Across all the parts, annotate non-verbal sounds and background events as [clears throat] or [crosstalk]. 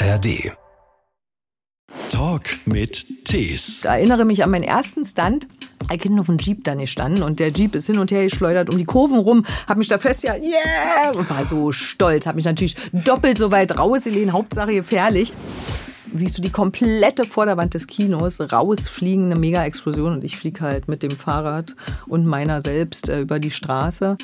ARD. Talk mit Tees. Ich erinnere mich an meinen ersten Stunt. Ich bin auf einem Jeep da gestanden und der Jeep ist hin und her geschleudert um die Kurven rum, hab mich da festgehalten, yeah, und war so stolz, hab mich natürlich doppelt so weit rausgelehnt, Hauptsache gefährlich. Siehst du die komplette Vorderwand des Kinos rausfliegen, eine Mega-Explosion und ich fliege halt mit dem Fahrrad und meiner selbst äh, über die Straße.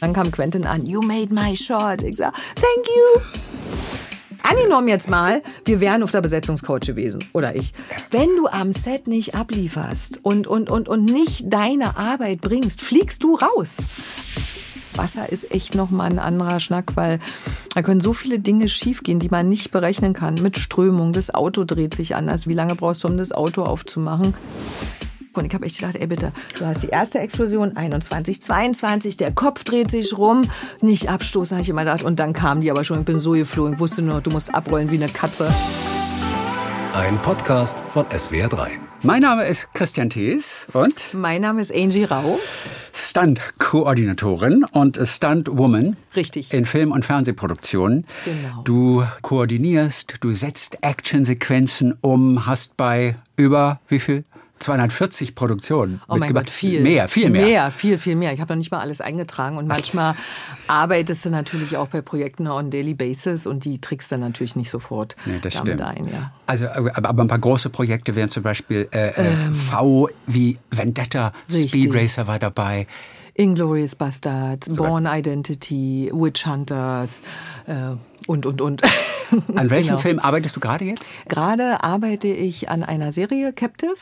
Dann kam Quentin an, you made my shot. Ich sag, thank you. Angenommen jetzt mal, wir wären auf der Besetzungscoach gewesen, oder ich. Wenn du am Set nicht ablieferst und, und, und, und nicht deine Arbeit bringst, fliegst du raus. Wasser ist echt nochmal ein anderer Schnack, weil da können so viele Dinge schiefgehen, die man nicht berechnen kann. Mit Strömung, das Auto dreht sich anders. Wie lange brauchst du, um das Auto aufzumachen? Und ich habe echt gedacht, ey bitte, du hast die erste Explosion, 21, 22, der Kopf dreht sich rum, nicht abstoßen, habe ich immer gedacht. Und dann kam die aber schon, ich bin so geflogen, ich wusste nur, du musst abrollen wie eine Katze. Ein Podcast von SWR3. Mein Name ist Christian Thees und Mein Name ist Angie Rau. Stunt-Koordinatorin und Stunt-Woman. Richtig. In Film- und Fernsehproduktionen. Genau. Du koordinierst, du setzt Actionsequenzen um, hast bei über wie viel? 240 Produktionen. Oh mein. Gott, viel. Mehr, viel mehr. Mehr, viel, viel mehr. Ich habe noch nicht mal alles eingetragen. Und manchmal [laughs] arbeitest du natürlich auch bei Projekten on daily basis und die trickst du natürlich nicht sofort Nee, das damit stimmt. ein. Ja. Also, aber, aber ein paar große Projekte wären zum Beispiel äh, äh, V wie Vendetta, Ähm. Speed Racer war dabei. Inglorious Bastards, Born Identity, Witch Hunters äh, und, und, und. An welchem [laughs] Genau. Film arbeitest du gerade jetzt? Gerade arbeite ich an einer Serie, Captive,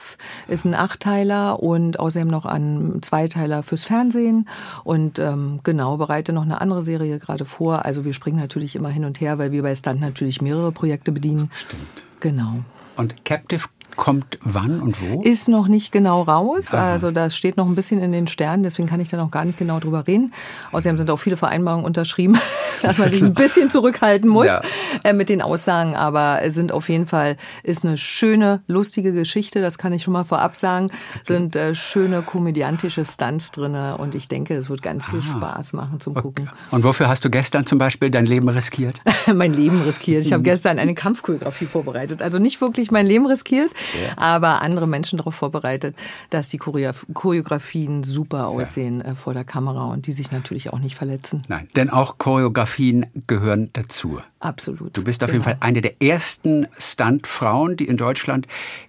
ist ein Achtteiler und außerdem noch an Zweiteiler fürs Fernsehen und ähm, genau, bereite noch eine andere Serie gerade vor. Also wir springen natürlich immer hin und her, weil wir bei Stunt natürlich mehrere Projekte bedienen. Stimmt. Genau. Und Captive kommt wann und wo? Ist noch nicht genau raus, also das steht noch ein bisschen in den Sternen, deswegen kann ich da noch gar nicht genau drüber reden. Außerdem sind auch viele Vereinbarungen unterschrieben, [laughs] dass man sich ein bisschen zurückhalten muss Ja. äh, mit den Aussagen, aber es sind auf jeden Fall, ist eine schöne, lustige Geschichte, das kann ich schon mal vorab sagen, sind äh, schöne komödiantische Stunts drinne und ich denke, es wird ganz viel Spaß machen zum Gucken. Und wofür hast du gestern zum Beispiel dein Leben riskiert? [laughs] mein Leben riskiert. Ich habe gestern eine Kampfchoreografie vorbereitet. Also nicht wirklich mein Leben riskiert, aber andere Menschen darauf vorbereitet, dass die Choreograf- Choreografien super aussehen äh, vor der Kamera und die sich natürlich auch nicht verletzen. Nein, denn auch Choreografien gehören dazu. Absolut. Du bist auf Genau. jeden Fall eine der ersten Stuntfrauen, die in Deutschland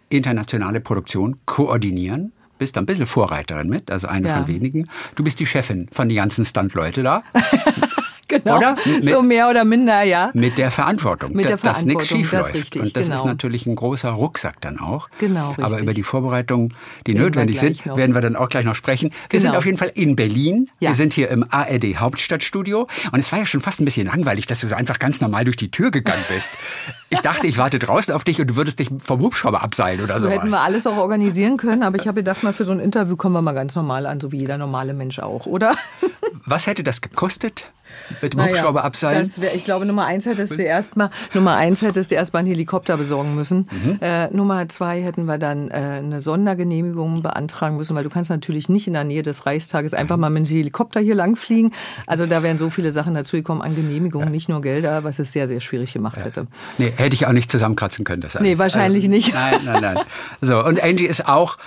internationale Produktion koordinieren. Bist da ein bisschen Vorreiterin mit, also eine Ja. von wenigen. Du bist die Chefin von den ganzen Stuntleute da. [laughs] [laughs] Genau. Oder? So mehr oder minder, ja. Mit der Verantwortung, Mit der dass nichts Verantwortung, schief läuft. richtig, Und das genau. ist natürlich ein großer Rucksack dann auch. Genau, Aber richtig. über die Vorbereitungen, die wir notwendig sind, noch. werden wir dann auch gleich noch sprechen. Wir Genau. sind auf jeden Fall in Berlin. Ja. Wir sind hier im ARD Hauptstadtstudio. Und es war ja schon fast ein bisschen langweilig, dass du so einfach ganz normal durch die Tür gegangen bist. Ich dachte, ich warte draußen auf dich und du würdest dich vom Hubschrauber abseilen oder So hätten wir alles auch organisieren können, aber ich habe gedacht, mal für so ein Interview kommen wir mal ganz normal an, so wie jeder normale Mensch auch, oder? Was hätte das gekostet? Mit dem Hubschrauber abseilen? Wär, ich glaube, Nummer eins hättest du erstmal, Nummer eins hättest du erstmal einen Helikopter besorgen müssen. Mhm. Äh, Nummer zwei hätten wir dann äh, eine Sondergenehmigung beantragen müssen, weil du kannst natürlich nicht in der Nähe des Reichstages einfach mal mit dem Helikopter hier langfliegen. Also da wären so viele Sachen dazugekommen an Genehmigungen, nicht nur Gelder, was es sehr, sehr schwierig gemacht hätte. Nee, hätte ich auch nicht zusammenkratzen können. Das alles. Nee, wahrscheinlich Also, nicht. Nein, nein, nein. So, und Angie ist auch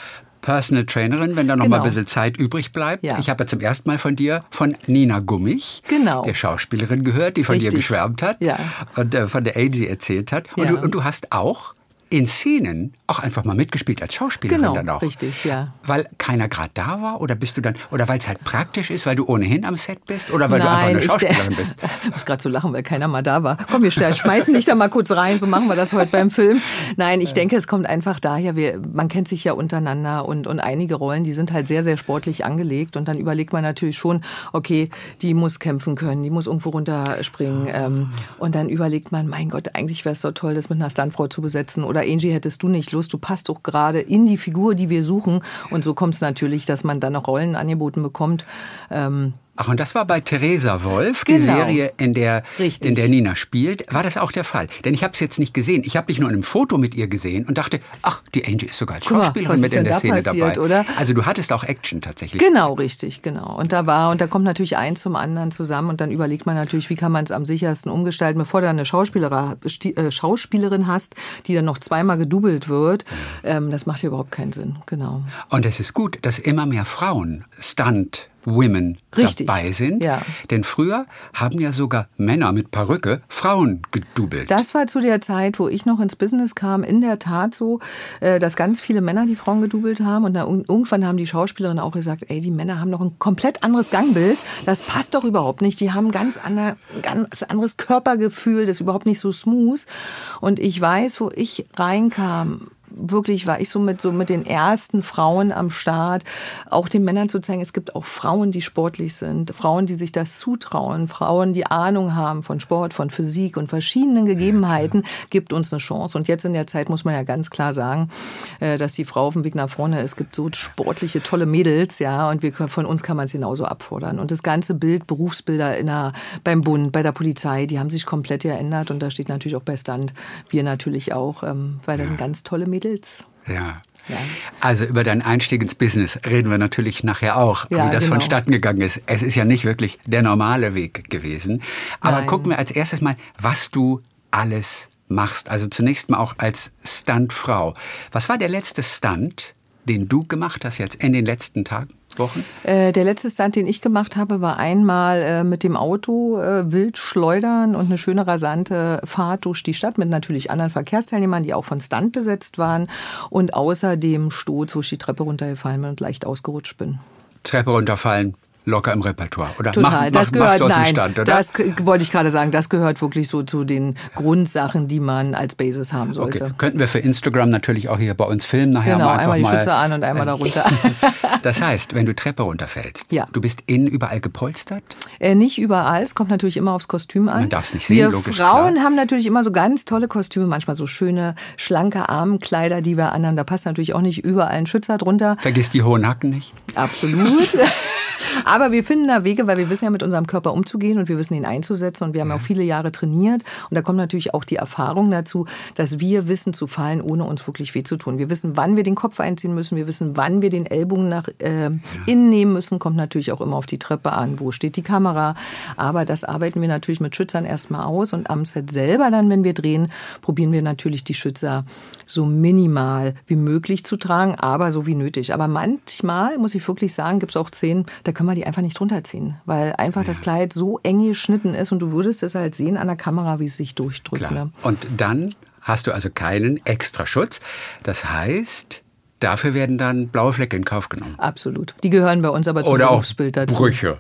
Personal Trainerin, wenn da noch mal ein Genau. bisschen Zeit übrig bleibt. Ja. Ich habe ja zum ersten Mal von dir, von Nina Gummich, Genau. der Schauspielerin gehört, die von dir Richtig. geschwärmt hat Ja. und äh, von der Angie erzählt hat. Und, Ja. du, und du hast auch in Szenen auch einfach mal mitgespielt als Schauspielerin Genau, dann auch. richtig, ja. Weil keiner gerade da war oder bist du dann oder weil es halt praktisch ist, weil du ohnehin am Set bist oder weil du einfach eine ich- Schauspielerin [laughs] bist. Ich muss gerade so lachen, weil keiner mal da war. Komm, wir schmeißen dich da mal kurz rein, so machen wir das heute beim Film. Nein, ich denke, es kommt einfach daher, wir, man kennt sich ja untereinander und, und einige Rollen, die sind halt sehr, sehr sportlich angelegt und dann überlegt man natürlich schon, okay, die muss kämpfen können, die muss irgendwo runterspringen ähm, und dann überlegt man, mein Gott, eigentlich wäre es doch toll, das mit einer Stuntfrau zu besetzen oder Angie, hättest du nicht Lust, du passt doch gerade in die Figur, die wir suchen und so kommt es natürlich, dass man dann noch Rollen angeboten bekommt. Ähm, Ach, und das war bei Theresa Wolf, die Genau. Serie, in der, Richtig. in der Nina spielt. War das auch der Fall? Denn ich habe es jetzt nicht gesehen. Ich habe dich nur in einem Foto mit ihr gesehen und dachte, ach, die Angie ist sogar als mal, Schauspielerin was mit in der da Szene passiert, dabei. oder? Also du hattest auch Action tatsächlich. Genau, richtig, genau. Und da war, und da kommt natürlich eins zum anderen zusammen und dann überlegt man natürlich, wie kann man es am sichersten umgestalten, bevor du eine Schauspielerin, äh, Schauspielerin hast, die dann noch zweimal gedoubelt wird. Ähm, das macht ja überhaupt keinen Sinn, genau. Und es ist gut, dass immer mehr Frauen Stunt Women Richtig, dabei sind. ja. Denn früher haben ja sogar Männer mit Perücke Frauen gedoubelt. Das war zu der Zeit, wo ich noch ins Business kam, in der Tat so, äh, dass ganz viele Männer die Frauen gedoubelt haben. Und irgendwann haben die Schauspielerinnen auch gesagt, ey, die Männer haben noch ein komplett anderes Gangbild. Das passt doch überhaupt nicht. Die haben ganz, ander, ganz anderes Körpergefühl, das ist überhaupt nicht so smooth. Und ich weiß, wo ich reinkam, wirklich war ich so mit, so mit den ersten Frauen am Start, auch den Männern zu zeigen, es gibt auch Frauen, die sportlich sind, Frauen, die sich das zutrauen, Frauen, die Ahnung haben von Sport, von Physik und verschiedenen Gegebenheiten, gibt uns eine Chance. Und jetzt in der Zeit muss man ja ganz klar sagen, äh, dass die Frau auf dem Weg nach vorne ist. Es gibt so sportliche, tolle Mädels, ja, und wir, von uns kann man es genauso abfordern. Und das ganze Bild, Berufsbilder in der, beim Bund, bei der Polizei, die haben sich komplett geändert und da steht natürlich auch bei Stand, wir natürlich auch, weil da sind ganz tolle Mädels. Ja. Ja. Also über deinen Einstieg ins Business reden wir natürlich nachher auch, Ja, wie das genau. vonstatten gegangen ist. Es ist ja nicht wirklich der normale Weg gewesen. Aber Nein. gucken wir als erstes mal, was du alles machst. Also zunächst mal auch als Stuntfrau. Was war der letzte Stunt, den du gemacht hast jetzt in den letzten Tagen, Wochen? Äh, der letzte Stunt, den ich gemacht habe, war einmal äh, mit dem Auto äh, wild schleudern und eine schöne rasante Fahrt durch die Stadt mit natürlich anderen Verkehrsteilnehmern, die auch von Stunt besetzt waren und außerdem Sturz, wo ich die Treppe runtergefallen bin und leicht ausgerutscht bin. Treppe runterfallen, locker im Repertoire. Oder Total, mach, das mach, machst gehört du aus dem nein, Stand, oder? das wollte ich gerade sagen, das gehört wirklich so zu den Grundsachen, die man als Basis haben sollte. Okay. Könnten wir für Instagram natürlich auch hier bei uns filmen nachher Genau, mal einfach einmal die mal. Schütze an und einmal da runter. [laughs] Das heißt, wenn du Treppe runterfällst, Ja. du bist innen überall gepolstert? Äh, nicht überall, es kommt natürlich immer aufs Kostüm an. Man darf's nicht sehen, Wir logisch, Frauen klar. haben natürlich immer so ganz tolle Kostüme, manchmal so schöne, schlanke Armkleider, die wir anhaben. Da passt natürlich auch nicht überall ein Schützer drunter. Vergiss die hohen Hacken nicht. Absolut. [laughs] Aber wir finden da Wege, weil wir wissen ja mit unserem Körper umzugehen und wir wissen ihn einzusetzen und wir haben auch viele Jahre trainiert. Und da kommt natürlich auch die Erfahrung dazu, dass wir wissen zu fallen, ohne uns wirklich weh zu tun. Wir wissen, wann wir den Kopf einziehen müssen. Wir wissen, wann wir den Ellbogen nach äh, innen nehmen müssen. Kommt natürlich auch immer auf die Treppe an. Wo steht die Kamera? Aber das arbeiten wir natürlich mit Schützern erstmal aus. Und am Set selber dann, wenn wir drehen, probieren wir natürlich die Schützer so minimal wie möglich zu tragen, aber so wie nötig. Aber manchmal, muss ich wirklich sagen, gibt es auch Szenen, da können wir die einfach nicht runterziehen, weil einfach das Kleid so eng geschnitten ist und du würdest es halt sehen an der Kamera, wie es sich durchdrückt. Klar. Ne? Und dann hast du also keinen extra Schutz. Das heißt, dafür werden dann blaue Flecke in Kauf genommen. Absolut. Die gehören bei uns aber zum Oder auch Berufsbild dazu. Brüche.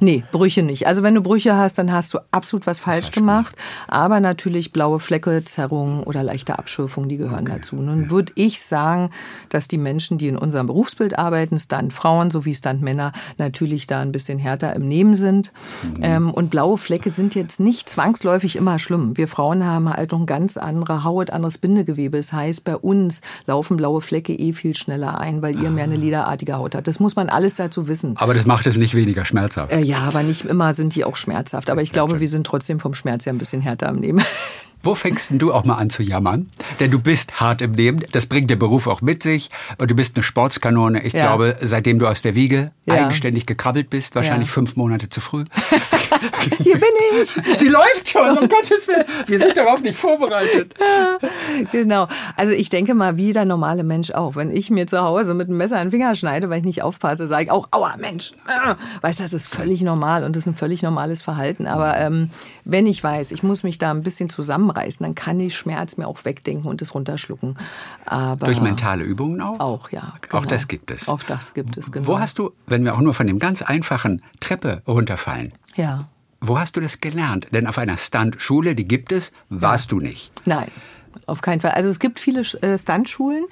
Nee, Brüche nicht. Also wenn du Brüche hast, dann hast du absolut was falsch gemacht. Aber natürlich blaue Flecke, Zerrungen oder leichte Abschürfungen, die gehören dazu. Nun würde ich sagen, dass die Menschen, die in unserem Berufsbild arbeiten, Stunt-Frauen sowie Stunt-Männer, natürlich da ein bisschen härter im Nehmen sind. Ähm, und blaue Flecke sind jetzt nicht zwangsläufig immer schlimm. Wir Frauen haben halt noch eine ganz andere Haut, anderes Bindegewebe. Das heißt, bei uns laufen blaue Flecke eh viel schneller ein, weil ihr mehr eine lederartige Haut habt. Das muss man alles dazu wissen. Aber das macht es nicht weniger schmerzhaft. Äh, ja, aber nicht immer sind die auch schmerzhaft. Aber ich glaube, wir sind trotzdem vom Schmerz her ein bisschen härter am Nehmen. [laughs] Wo fängst denn du auch mal an zu jammern? Denn du bist hart im Leben. Das bringt der Beruf auch mit sich. Und du bist eine Sportskanone. Ich Ja. glaube, seitdem du aus der Wiege Ja. eigenständig gekrabbelt bist, wahrscheinlich Ja. fünf Monate zu früh. [laughs] Hier bin ich. Sie läuft schon, um [laughs] Gottes Willen. Wir sind darauf nicht vorbereitet. [laughs] Genau. Also ich denke mal, wie der normale Mensch auch. Wenn ich mir zu Hause mit einem Messer einen Finger schneide, weil ich nicht aufpasse, sage ich auch, aua Mensch. Ah. Weißt du, das ist völlig normal und das ist ein völlig normales Verhalten. Aber ähm, wenn ich weiß, ich muss mich da ein bisschen zusammenreißen, dann kann ich Schmerz mir auch wegdenken und es runterschlucken. Aber Durch mentale Übungen auch? Auch, ja. Auch genau. das gibt es. Auch das gibt es, genau. Wo hast du, wenn wir auch nur von dem ganz einfachen Treppe runterfallen, Ja. wo hast du das gelernt? Denn auf einer Stuntschule, die gibt es, warst du nicht. Nein, auf keinen Fall. Also es gibt viele äh, Stuntschulen.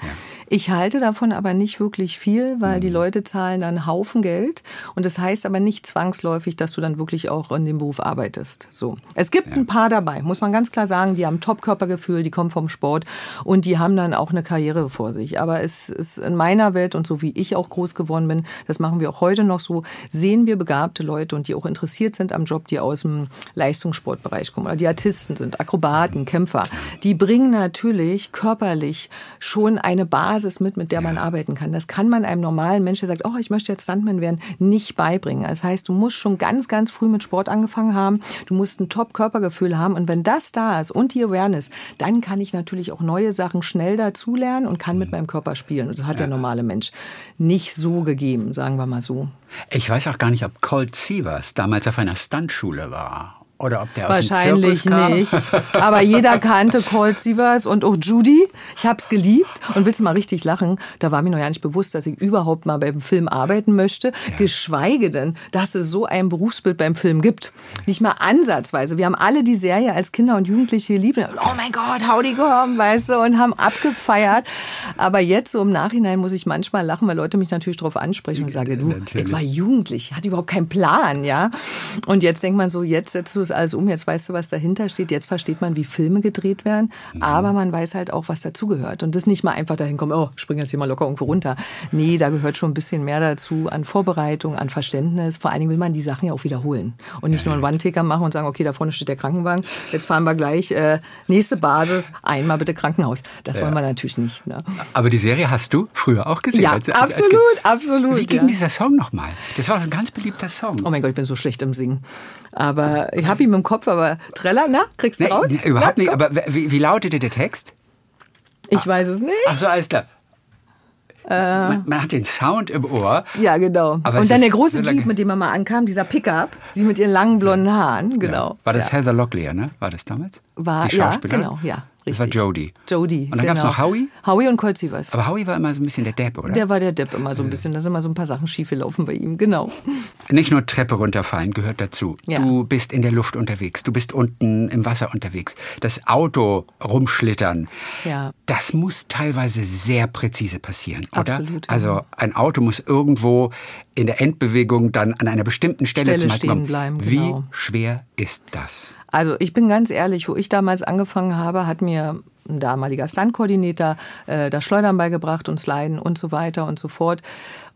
Ich halte davon aber nicht wirklich viel, weil die Leute zahlen dann einen Haufen Geld und das heißt aber nicht zwangsläufig, dass du dann wirklich auch in dem Beruf arbeitest. So. Es gibt ein paar dabei, muss man ganz klar sagen, die haben Top-Körpergefühl, die kommen vom Sport und die haben dann auch eine Karriere vor sich. Aber es ist in meiner Welt und so wie ich auch groß geworden bin, das machen wir auch heute noch so, sehen wir begabte Leute und die auch interessiert sind am Job, die aus dem Leistungssportbereich kommen oder die Artisten sind, Akrobaten, Kämpfer. Die bringen natürlich körperlich schon eine Basis mit, mit der man arbeiten kann. Das kann man einem normalen Menschen, der sagt, oh, ich möchte jetzt Stuntman werden, nicht beibringen. Das heißt, du musst schon ganz, ganz früh mit Sport angefangen haben. Du musst ein Top-Körpergefühl haben. Und wenn das da ist und die Awareness, dann kann ich natürlich auch neue Sachen schnell dazulernen und kann mit meinem Körper spielen. Und das hat der normale Mensch nicht so gegeben, sagen wir mal so. Ich weiß auch gar nicht, ob Colt Sievers damals auf einer Stuntschule war. Oder ob der Wahrscheinlich aus dem Zirkus kam. nicht. Aber jeder kannte Colt Sievers und auch Judy. Ich hab's geliebt. Und willst du mal richtig lachen? Da war mir noch ja nicht bewusst, dass ich überhaupt mal beim Film arbeiten möchte. Geschweige denn, dass es so ein Berufsbild beim Film gibt. Nicht mal ansatzweise. Wir haben alle die Serie als Kinder und Jugendliche geliebt. Oh mein Gott, howdy come, weißt du, und haben abgefeiert. Aber jetzt so im Nachhinein muss ich manchmal lachen, weil Leute mich natürlich darauf ansprechen und sagen, du, Natürlich. ich war jugendlich, hatte überhaupt keinen Plan, ja. Und jetzt denkt man so, jetzt setzt du es alles um, jetzt weißt du, was dahinter steht, jetzt versteht man, wie Filme gedreht werden, aber man weiß halt auch, was dazugehört. Und das nicht mal einfach dahin kommen, oh, spring jetzt hier mal locker irgendwo runter. Nee, da gehört schon ein bisschen mehr dazu an Vorbereitung, an Verständnis. Vor allen Dingen will man die Sachen ja auch wiederholen und nicht nur einen One-Taker machen und sagen, okay, da vorne steht der Krankenwagen, jetzt fahren wir gleich, äh, nächste Basis, einmal bitte Krankenhaus. Das wollen wir natürlich nicht. Ne? Aber die Serie hast du früher auch gesehen. Ja, als- als- als absolut, Kind. absolut. Wie ging ja. dieser Song nochmal? Das war ein ganz beliebter Song. Oh mein Gott, ich bin so schlecht im Singen. Aber ich habe ihn im Kopf, aber Treller, na, kriegst du Nee, raus? nee, überhaupt Na, nicht. komm. Aber wie, wie lautete der Text? Ich weiß es nicht. Ach so, alles klar. man, man hat den Sound im Ohr. Ja, genau. Aber und dann der große Jeep, mit dem er mal ankam, dieser Pickup, sie mit ihren langen blonden Haaren, genau. War das ja. Heather Locklear, ne? War das damals? War, Die ja, Schauspielerin? genau, ja. Das war richtig. Jodie. Jodie. Und dann genau. noch Howie? Howie und Colt Sievers. Aber Howie war immer so ein bisschen der Depp, oder? Der war der Depp immer so ein bisschen. Da sind immer so ein paar Sachen schief gelaufen bei ihm, genau. [laughs] Nicht nur Treppe runterfallen gehört dazu. Ja. Du bist in der Luft unterwegs, du bist unten im Wasser unterwegs. Das Auto rumschlittern. Ja. Das muss teilweise sehr präzise passieren, oder? Absolut. Also ein Auto muss irgendwo in der Endbewegung dann an einer bestimmten Stelle, Stelle stehen bleiben, Wie genau. schwer ist das? Also ich bin ganz ehrlich, wo ich damals angefangen habe, hat mir ein damaliger Stunt-Koordinator äh, das Schleudern beigebracht und Sliden und so weiter und so fort.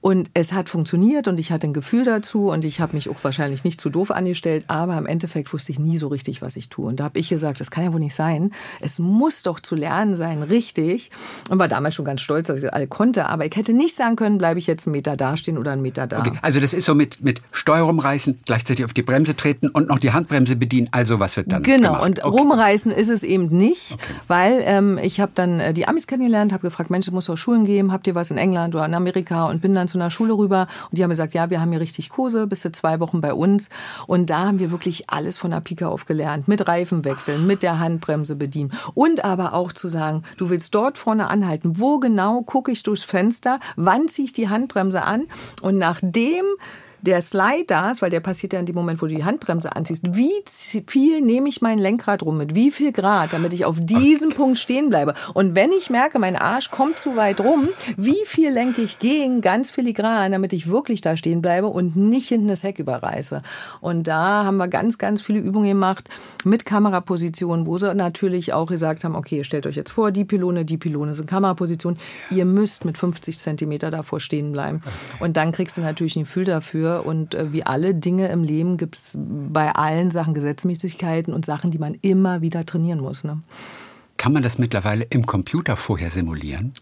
Und es hat funktioniert und ich hatte ein Gefühl dazu und ich habe mich auch wahrscheinlich nicht zu doof angestellt, aber im Endeffekt wusste ich nie so richtig, was ich tue. Und da habe ich gesagt, das kann ja wohl nicht sein. Es muss doch zu lernen sein, richtig. Und war damals schon ganz stolz, dass ich das alle konnte, aber ich hätte nicht sagen können, bleibe ich jetzt einen Meter da stehen oder einen Meter da. Okay, also das ist so mit, mit Steuerung reißen, gleichzeitig auf die Bremse treten und noch die Handbremse bedienen. Also was wird dann Genau, gemacht? und Okay. rumreißen ist es eben nicht, weil ähm, ich habe dann äh, die Amis kennengelernt, habe gefragt, Mensch, es muss doch Schulen geben, habt ihr was in England oder in Amerika und bin dann zu einer Schule rüber und die haben gesagt, ja, wir haben hier richtig Kurse, bist du zwei Wochen bei uns. Und da haben wir wirklich alles von der Pike auf gelernt, mit Reifenwechseln, mit der Handbremse bedienen. Und aber auch zu sagen, du willst dort vorne anhalten, wo genau gucke ich durchs Fenster, wann ziehe ich die Handbremse an? Und nachdem der Slide da ist, weil der passiert ja in dem Moment, wo du die Handbremse anziehst. Wie viel nehme ich mein Lenkrad rum mit? Wie viel Grad, damit ich auf diesem Punkt stehen bleibe? Und wenn ich merke, mein Arsch kommt zu weit rum, wie viel lenke ich gegen ganz filigran, damit ich wirklich da stehen bleibe und nicht hinten das Heck überreiße? Und da haben wir ganz, ganz viele Übungen gemacht mit Kamerapositionen, wo sie natürlich auch gesagt haben, okay, stellt euch jetzt vor, die Pylone, die Pylone sind Kamerapositionen. Ihr müsst mit 50 Zentimeter davor stehen bleiben. Und dann kriegst du natürlich ein Gefühl dafür. Und äh, wie alle Dinge im Leben gibt es bei allen Sachen Gesetzmäßigkeiten und Sachen, die man immer wieder trainieren muss. Ne? Kann man das mittlerweile im Computer vorher simulieren?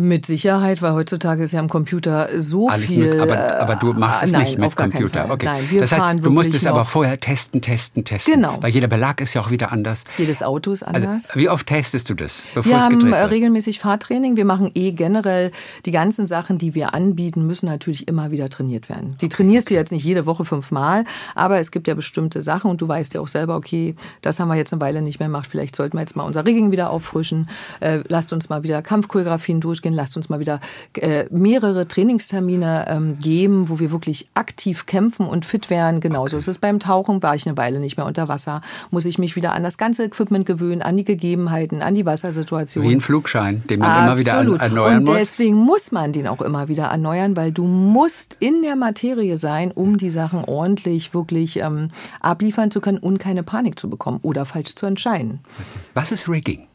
Mit Sicherheit, weil heutzutage ist ja am Computer so Alles viel. möglich, aber, aber du machst äh, es nein, nicht mit Computer. Okay. Nein, wir das heißt, du musst es aber vorher testen, testen, testen. Genau. Weil jeder Belag ist ja auch wieder anders. Jedes Auto ist Also, anders. wie oft testest du das, bevor Wir es haben gedreht äh, wird? regelmäßig Fahrtraining. Wir machen eh generell die ganzen Sachen, die wir anbieten, müssen natürlich immer wieder trainiert werden. Die trainierst du jetzt nicht jede Woche fünfmal, aber es gibt ja bestimmte Sachen und du weißt ja auch selber, okay, das haben wir jetzt eine Weile nicht mehr gemacht. Vielleicht sollten wir jetzt mal unser Rigging wieder auffrischen. Äh, lasst uns mal wieder Kampfchoreografien durchgehen. Durchgehen, lasst uns mal wieder äh, mehrere Trainingstermine ähm, geben, wo wir wirklich aktiv kämpfen und fit werden. Genauso okay. ist es beim Tauchen, war ich eine Weile nicht mehr unter Wasser, muss ich mich wieder an das ganze Equipment gewöhnen, an die Gegebenheiten, an die Wassersituation. Wie ein Flugschein, den man Absolut. immer wieder erneuern muss. Und deswegen muss man den auch immer wieder erneuern, weil du musst in der Materie sein, um die Sachen ordentlich wirklich ähm, abliefern zu können und keine Panik zu bekommen oder falsch zu entscheiden. Was ist Rigging?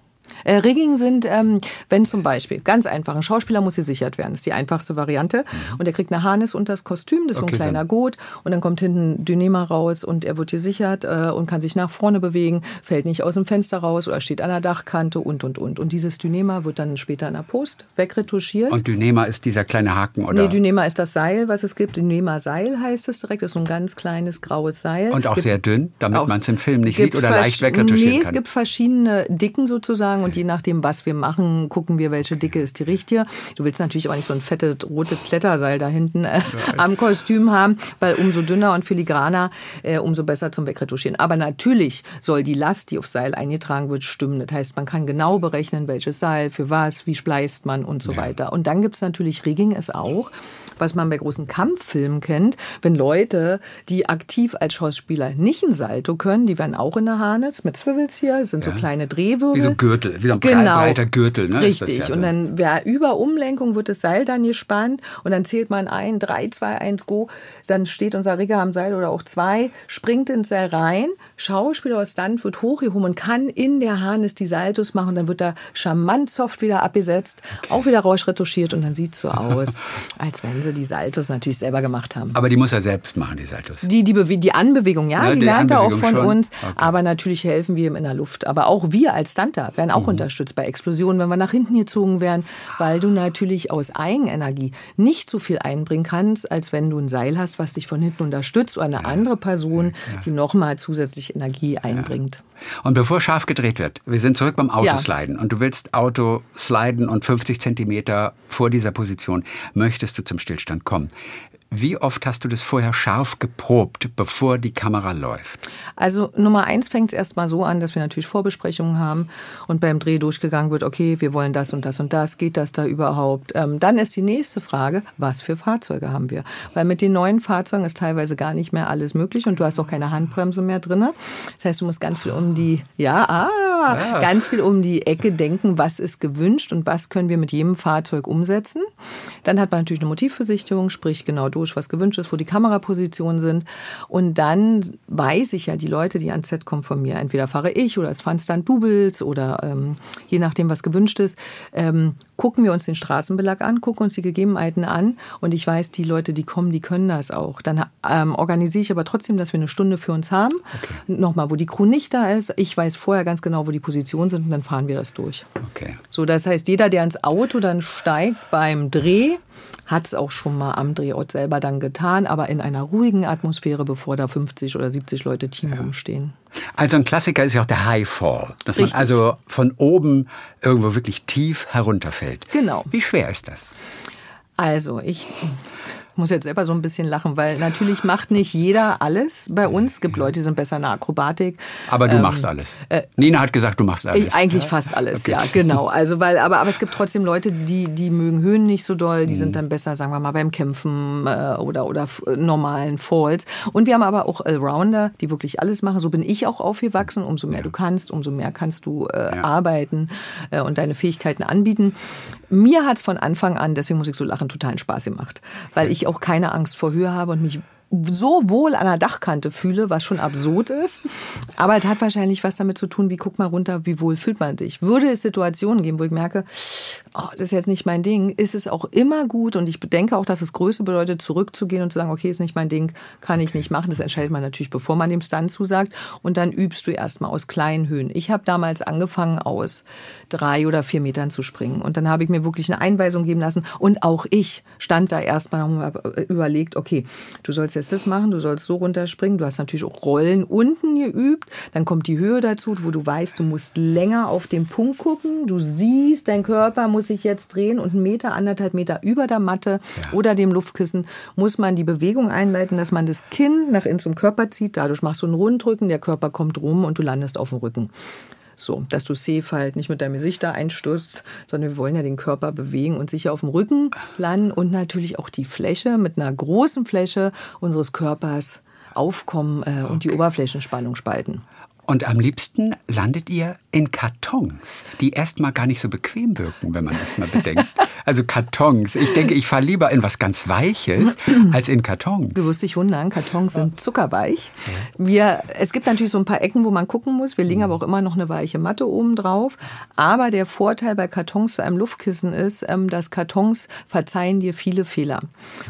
Äh, Rigging sind, ähm, wenn zum Beispiel, ganz einfach, ein Schauspieler muss gesichert werden, das ist die einfachste Variante. Mhm. Und er kriegt eine Harnis unter das Kostüm, das ist okay, so ein kleiner Gurt. Und dann kommt hinten Dynema raus und er wird gesichert äh, und kann sich nach vorne bewegen, fällt nicht aus dem Fenster raus oder steht an der Dachkante und, und, und. Und dieses Dynema wird dann später in der Post wegretuschiert. Und Dynema ist dieser kleine Haken, oder? Nee, Dynema ist das Seil, was es gibt. Dynema-Seil heißt es direkt. Das ist so ein ganz kleines graues Seil. Und auch gibt, sehr dünn, damit man es im Film nicht sieht oder leicht wegretuschieren nee, kann. Nee, es gibt verschiedene Dicken sozusagen und je nachdem, was wir machen, gucken wir, welche Dicke ist die richtige. Du willst natürlich aber nicht so ein fettes rotes Blätterseil da hinten äh, am Kostüm haben, weil umso dünner und filigraner, äh, umso besser zum Wegretuschieren. Aber natürlich soll die Last, die aufs Seil eingetragen wird, stimmen. Das heißt, man kann genau berechnen, welches Seil, für was, wie spleißt man und so ja. weiter. Und dann gibt es natürlich Rigging es auch was man bei großen Kampffilmen kennt, wenn Leute, die aktiv als Schauspieler nicht ein Salto können, die werden auch in der Harness mit Zwivels hier, das sind ja. so kleine Drehwirbel. Wie so Gürtel, wie ein genau. breiter Gürtel. Ne? Richtig. Ja so. Und dann wer, über Umlenkung wird das Seil dann gespannt und dann zählt man ein, drei, zwei, eins, go. Dann steht unser Rigger am Seil oder auch zwei, springt ins Seil rein, Schauspieler aus Stand wird hochgehoben und kann in der Harness die Saltos machen. Dann wird da charmant soft wieder abgesetzt, okay. auch wieder rausretuschiert und dann sieht es so [laughs] aus, als wenn sie die Saltos natürlich selber gemacht haben. Aber die muss er selbst machen, die Saltos. Die, die, die Anbewegung, ja, ja die, die lernt er auch von schon. uns. Okay. Aber natürlich helfen wir ihm in der Luft. Aber auch wir als Stunter werden auch mhm. unterstützt bei Explosionen, wenn wir nach hinten gezogen werden, weil du natürlich aus Eigenenergie nicht so viel einbringen kannst, als wenn du ein Seil hast, was dich von hinten unterstützt oder eine ja. andere Person, ja, die nochmal zusätzlich Energie einbringt. Und bevor scharf gedreht wird, wir sind zurück beim Autosliden ja. und du willst Auto sliden und 50 Zentimeter vor dieser Position möchtest du zum Stillstand kommen. Wie oft hast du das vorher scharf geprobt, bevor die Kamera läuft? Also Nummer eins fängt es erstmal so an, dass wir natürlich Vorbesprechungen haben und beim Dreh durchgegangen wird, okay, wir wollen das und das und das, geht das da überhaupt? Ähm, dann ist die nächste Frage, was für Fahrzeuge haben wir? Weil mit den neuen Fahrzeugen ist teilweise gar nicht mehr alles möglich und du hast auch keine Handbremse mehr drin. Das heißt, du musst ganz viel um die, ja, ah, ja. ganz viel um die Ecke denken, was ist gewünscht und was können wir mit jedem Fahrzeug umsetzen. Dann hat man natürlich eine Motivversicherung, sprich genau durch was gewünscht ist, wo die Kamerapositionen sind. Und dann weiß ich ja, die Leute, die ans Set kommen von mir, entweder fahre ich oder es fahren dann Doubles oder ähm, je nachdem, was gewünscht ist, ähm, gucken wir uns den Straßenbelag an, gucken uns die Gegebenheiten an und ich weiß, die Leute, die kommen, die können das auch. Dann ähm, organisiere ich aber trotzdem, dass wir eine Stunde für uns haben. Okay. Nochmal, wo die Crew nicht da ist. Ich weiß vorher ganz genau, wo die Positionen sind und dann fahren wir das durch. Okay. So, das heißt, jeder, der ins Auto dann steigt beim Dreh, hat es auch schon mal am Drehort selber dann getan, aber in einer ruhigen Atmosphäre, bevor da 50 oder 70 Leute Team ja. rumstehen. Also ein Klassiker ist ja auch der High Fall, dass Richtig. man also von oben irgendwo wirklich tief herunterfällt. Genau. Wie schwer ist das? Also ich ich muss jetzt selber so ein bisschen lachen, weil natürlich macht nicht jeder alles bei uns. Es gibt Leute, die sind besser in der Akrobatik. Aber du ähm, machst alles. Äh, Nina hat gesagt, du machst alles. Eigentlich fast alles, okay. ja, genau. Also weil, aber, aber es gibt trotzdem Leute, die, die mögen Höhen nicht so doll, die mhm. sind dann besser, sagen wir mal, beim Kämpfen äh, oder, oder normalen Falls. Und wir haben aber auch Allrounder, die wirklich alles machen. So bin ich auch aufgewachsen. Umso mehr ja. du kannst, umso mehr kannst du äh, ja. arbeiten äh, und deine Fähigkeiten anbieten. Mir hat es von Anfang an, deswegen muss ich so lachen, totalen Spaß gemacht. Weil ich auch keine Angst vor Höhe habe und mich so wohl an der Dachkante fühle, was schon absurd ist. Aber es hat wahrscheinlich was damit zu tun, wie guck mal runter, wie wohl fühlt man sich. Würde es Situationen geben, wo ich merke, oh, das ist jetzt nicht mein Ding, ist es auch immer gut und ich bedenke auch, dass es Größe bedeutet, zurückzugehen und zu sagen, okay, ist nicht mein Ding, kann ich nicht machen. Das entscheidet man natürlich, bevor man dem Stunt zusagt. Und dann übst du erstmal aus kleinen Höhen. Ich habe damals angefangen, aus drei oder vier Metern zu springen. Und dann habe ich mir wirklich eine Einweisung geben lassen. Und auch ich stand da erstmal und habe überlegt, okay, du sollst jetzt das machen, du sollst so runterspringen. Du hast natürlich auch Rollen unten geübt. Dann kommt die Höhe dazu, wo du weißt, du musst länger auf den Punkt gucken. Du siehst, dein Körper muss sich jetzt drehen und einen Meter, anderthalb Meter über der Matte ja. oder dem Luftkissen muss man die Bewegung einleiten, dass man das Kinn nach innen zum Körper zieht. Dadurch machst du einen Rundrücken, der Körper kommt rum und du landest auf dem Rücken. So, dass du safe halt nicht mit deinem Gesicht da einstürzt, sondern wir wollen ja den Körper bewegen und sicher auf dem Rücken landen und natürlich auch die Fläche mit einer großen Fläche unseres Körpers aufkommen äh, und die Oberflächenspannung spalten. Und am liebsten landet ihr in Kartons, die erstmal gar nicht so bequem wirken, wenn man das mal bedenkt. [laughs] Also Kartons. Ich denke, ich fahre lieber in was ganz Weiches [clears throat] als in Kartons. Du wirst dich wundern, Kartons sind zuckerweich. Wir, es gibt natürlich so ein paar Ecken, wo man gucken muss. Wir legen mhm. aber auch immer noch eine weiche Matte oben drauf. Aber der Vorteil bei Kartons zu einem Luftkissen ist, ähm, dass Kartons verzeihen dir viele Fehler.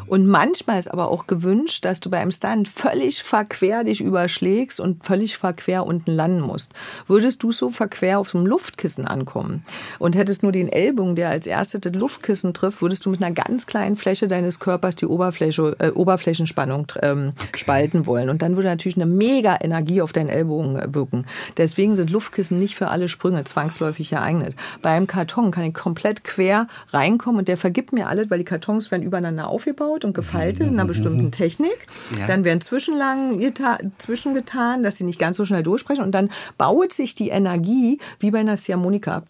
Und manchmal ist aber auch gewünscht, dass du bei einem Stand völlig verquer dich überschlägst und völlig verquer unten landen musst. Würdest du so verquer auf so einem Luftkissen ankommen und hättest nur den Ellbogen, der als erstes das Luft Luftkissen trifft, würdest du mit einer ganz kleinen Fläche deines Körpers die Oberfläche, äh, Oberflächenspannung ähm, okay. spalten wollen. Und dann würde natürlich eine mega Energie auf deinen Ellbogen äh, wirken. Deswegen sind Luftkissen nicht für alle Sprünge zwangsläufig geeignet. Bei einem Karton kann ich komplett quer reinkommen und der vergibt mir alles, weil die Kartons werden übereinander aufgebaut und gefaltet in einer bestimmten [laughs] Technik. Ja. Dann werden Zwischenlagen zwischengetan, dass sie nicht ganz so schnell durchsprechen und dann baut sich die Energie wie bei einer Ziehharmonika ab.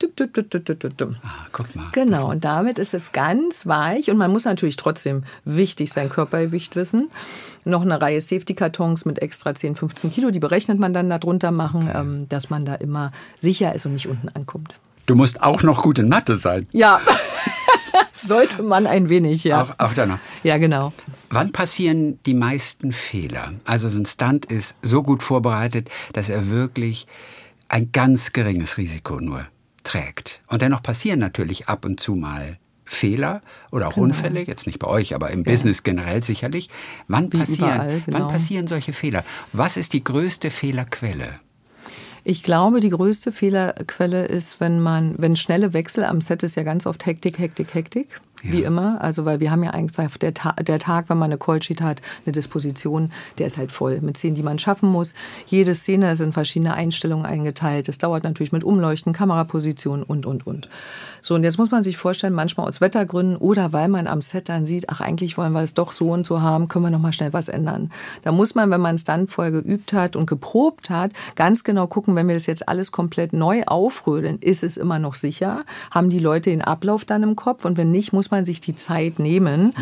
Ah, guck mal. Genau, und damit ist es ganz weich und man muss natürlich trotzdem wichtig sein Körpergewicht wissen. Noch eine Reihe Safety-Kartons mit extra 10, 15 Kilo, die berechnet man dann darunter machen, ähm, dass man da immer sicher ist und nicht unten ankommt. Du musst auch noch gut in Mathe sein. Ja, [laughs] sollte man ein wenig, ja. Auch, auch da noch. Ja, genau. Wann passieren die meisten Fehler? Also so ein Stunt ist so gut vorbereitet, dass er wirklich ein ganz geringes Risiko nur trägt. Und dennoch passieren natürlich ab und zu mal Fehler oder auch genau. Unfälle, jetzt nicht bei euch, aber im ja. Business generell sicherlich. Wann passieren, überall, genau. wann passieren solche Fehler? Was ist die größte Fehlerquelle? Ich glaube, die größte Fehlerquelle ist, wenn man, wenn schnelle Wechsel am Set ist ja ganz oft Hektik, Hektik, Hektik wie ja. immer. Also, weil wir haben ja einfach der, Ta der Tag, wenn man eine Callsheet hat, eine Disposition, der ist halt voll mit Szenen, die man schaffen muss. Jede Szene sind verschiedene Einstellungen eingeteilt. Es dauert natürlich mit Umleuchten, Kamerapositionen und, und, und. So, und jetzt muss man sich vorstellen, manchmal aus Wettergründen oder weil man am Set dann sieht, ach, eigentlich wollen wir es doch so und so haben, können wir noch mal schnell was ändern. Da muss man, wenn man es dann vorher geübt hat und geprobt hat, ganz genau gucken, wenn wir das jetzt alles komplett neu aufrödeln, ist es immer noch sicher? Haben die Leute den Ablauf dann im Kopf? Und wenn nicht, muss man sich die Zeit nehmen, mhm.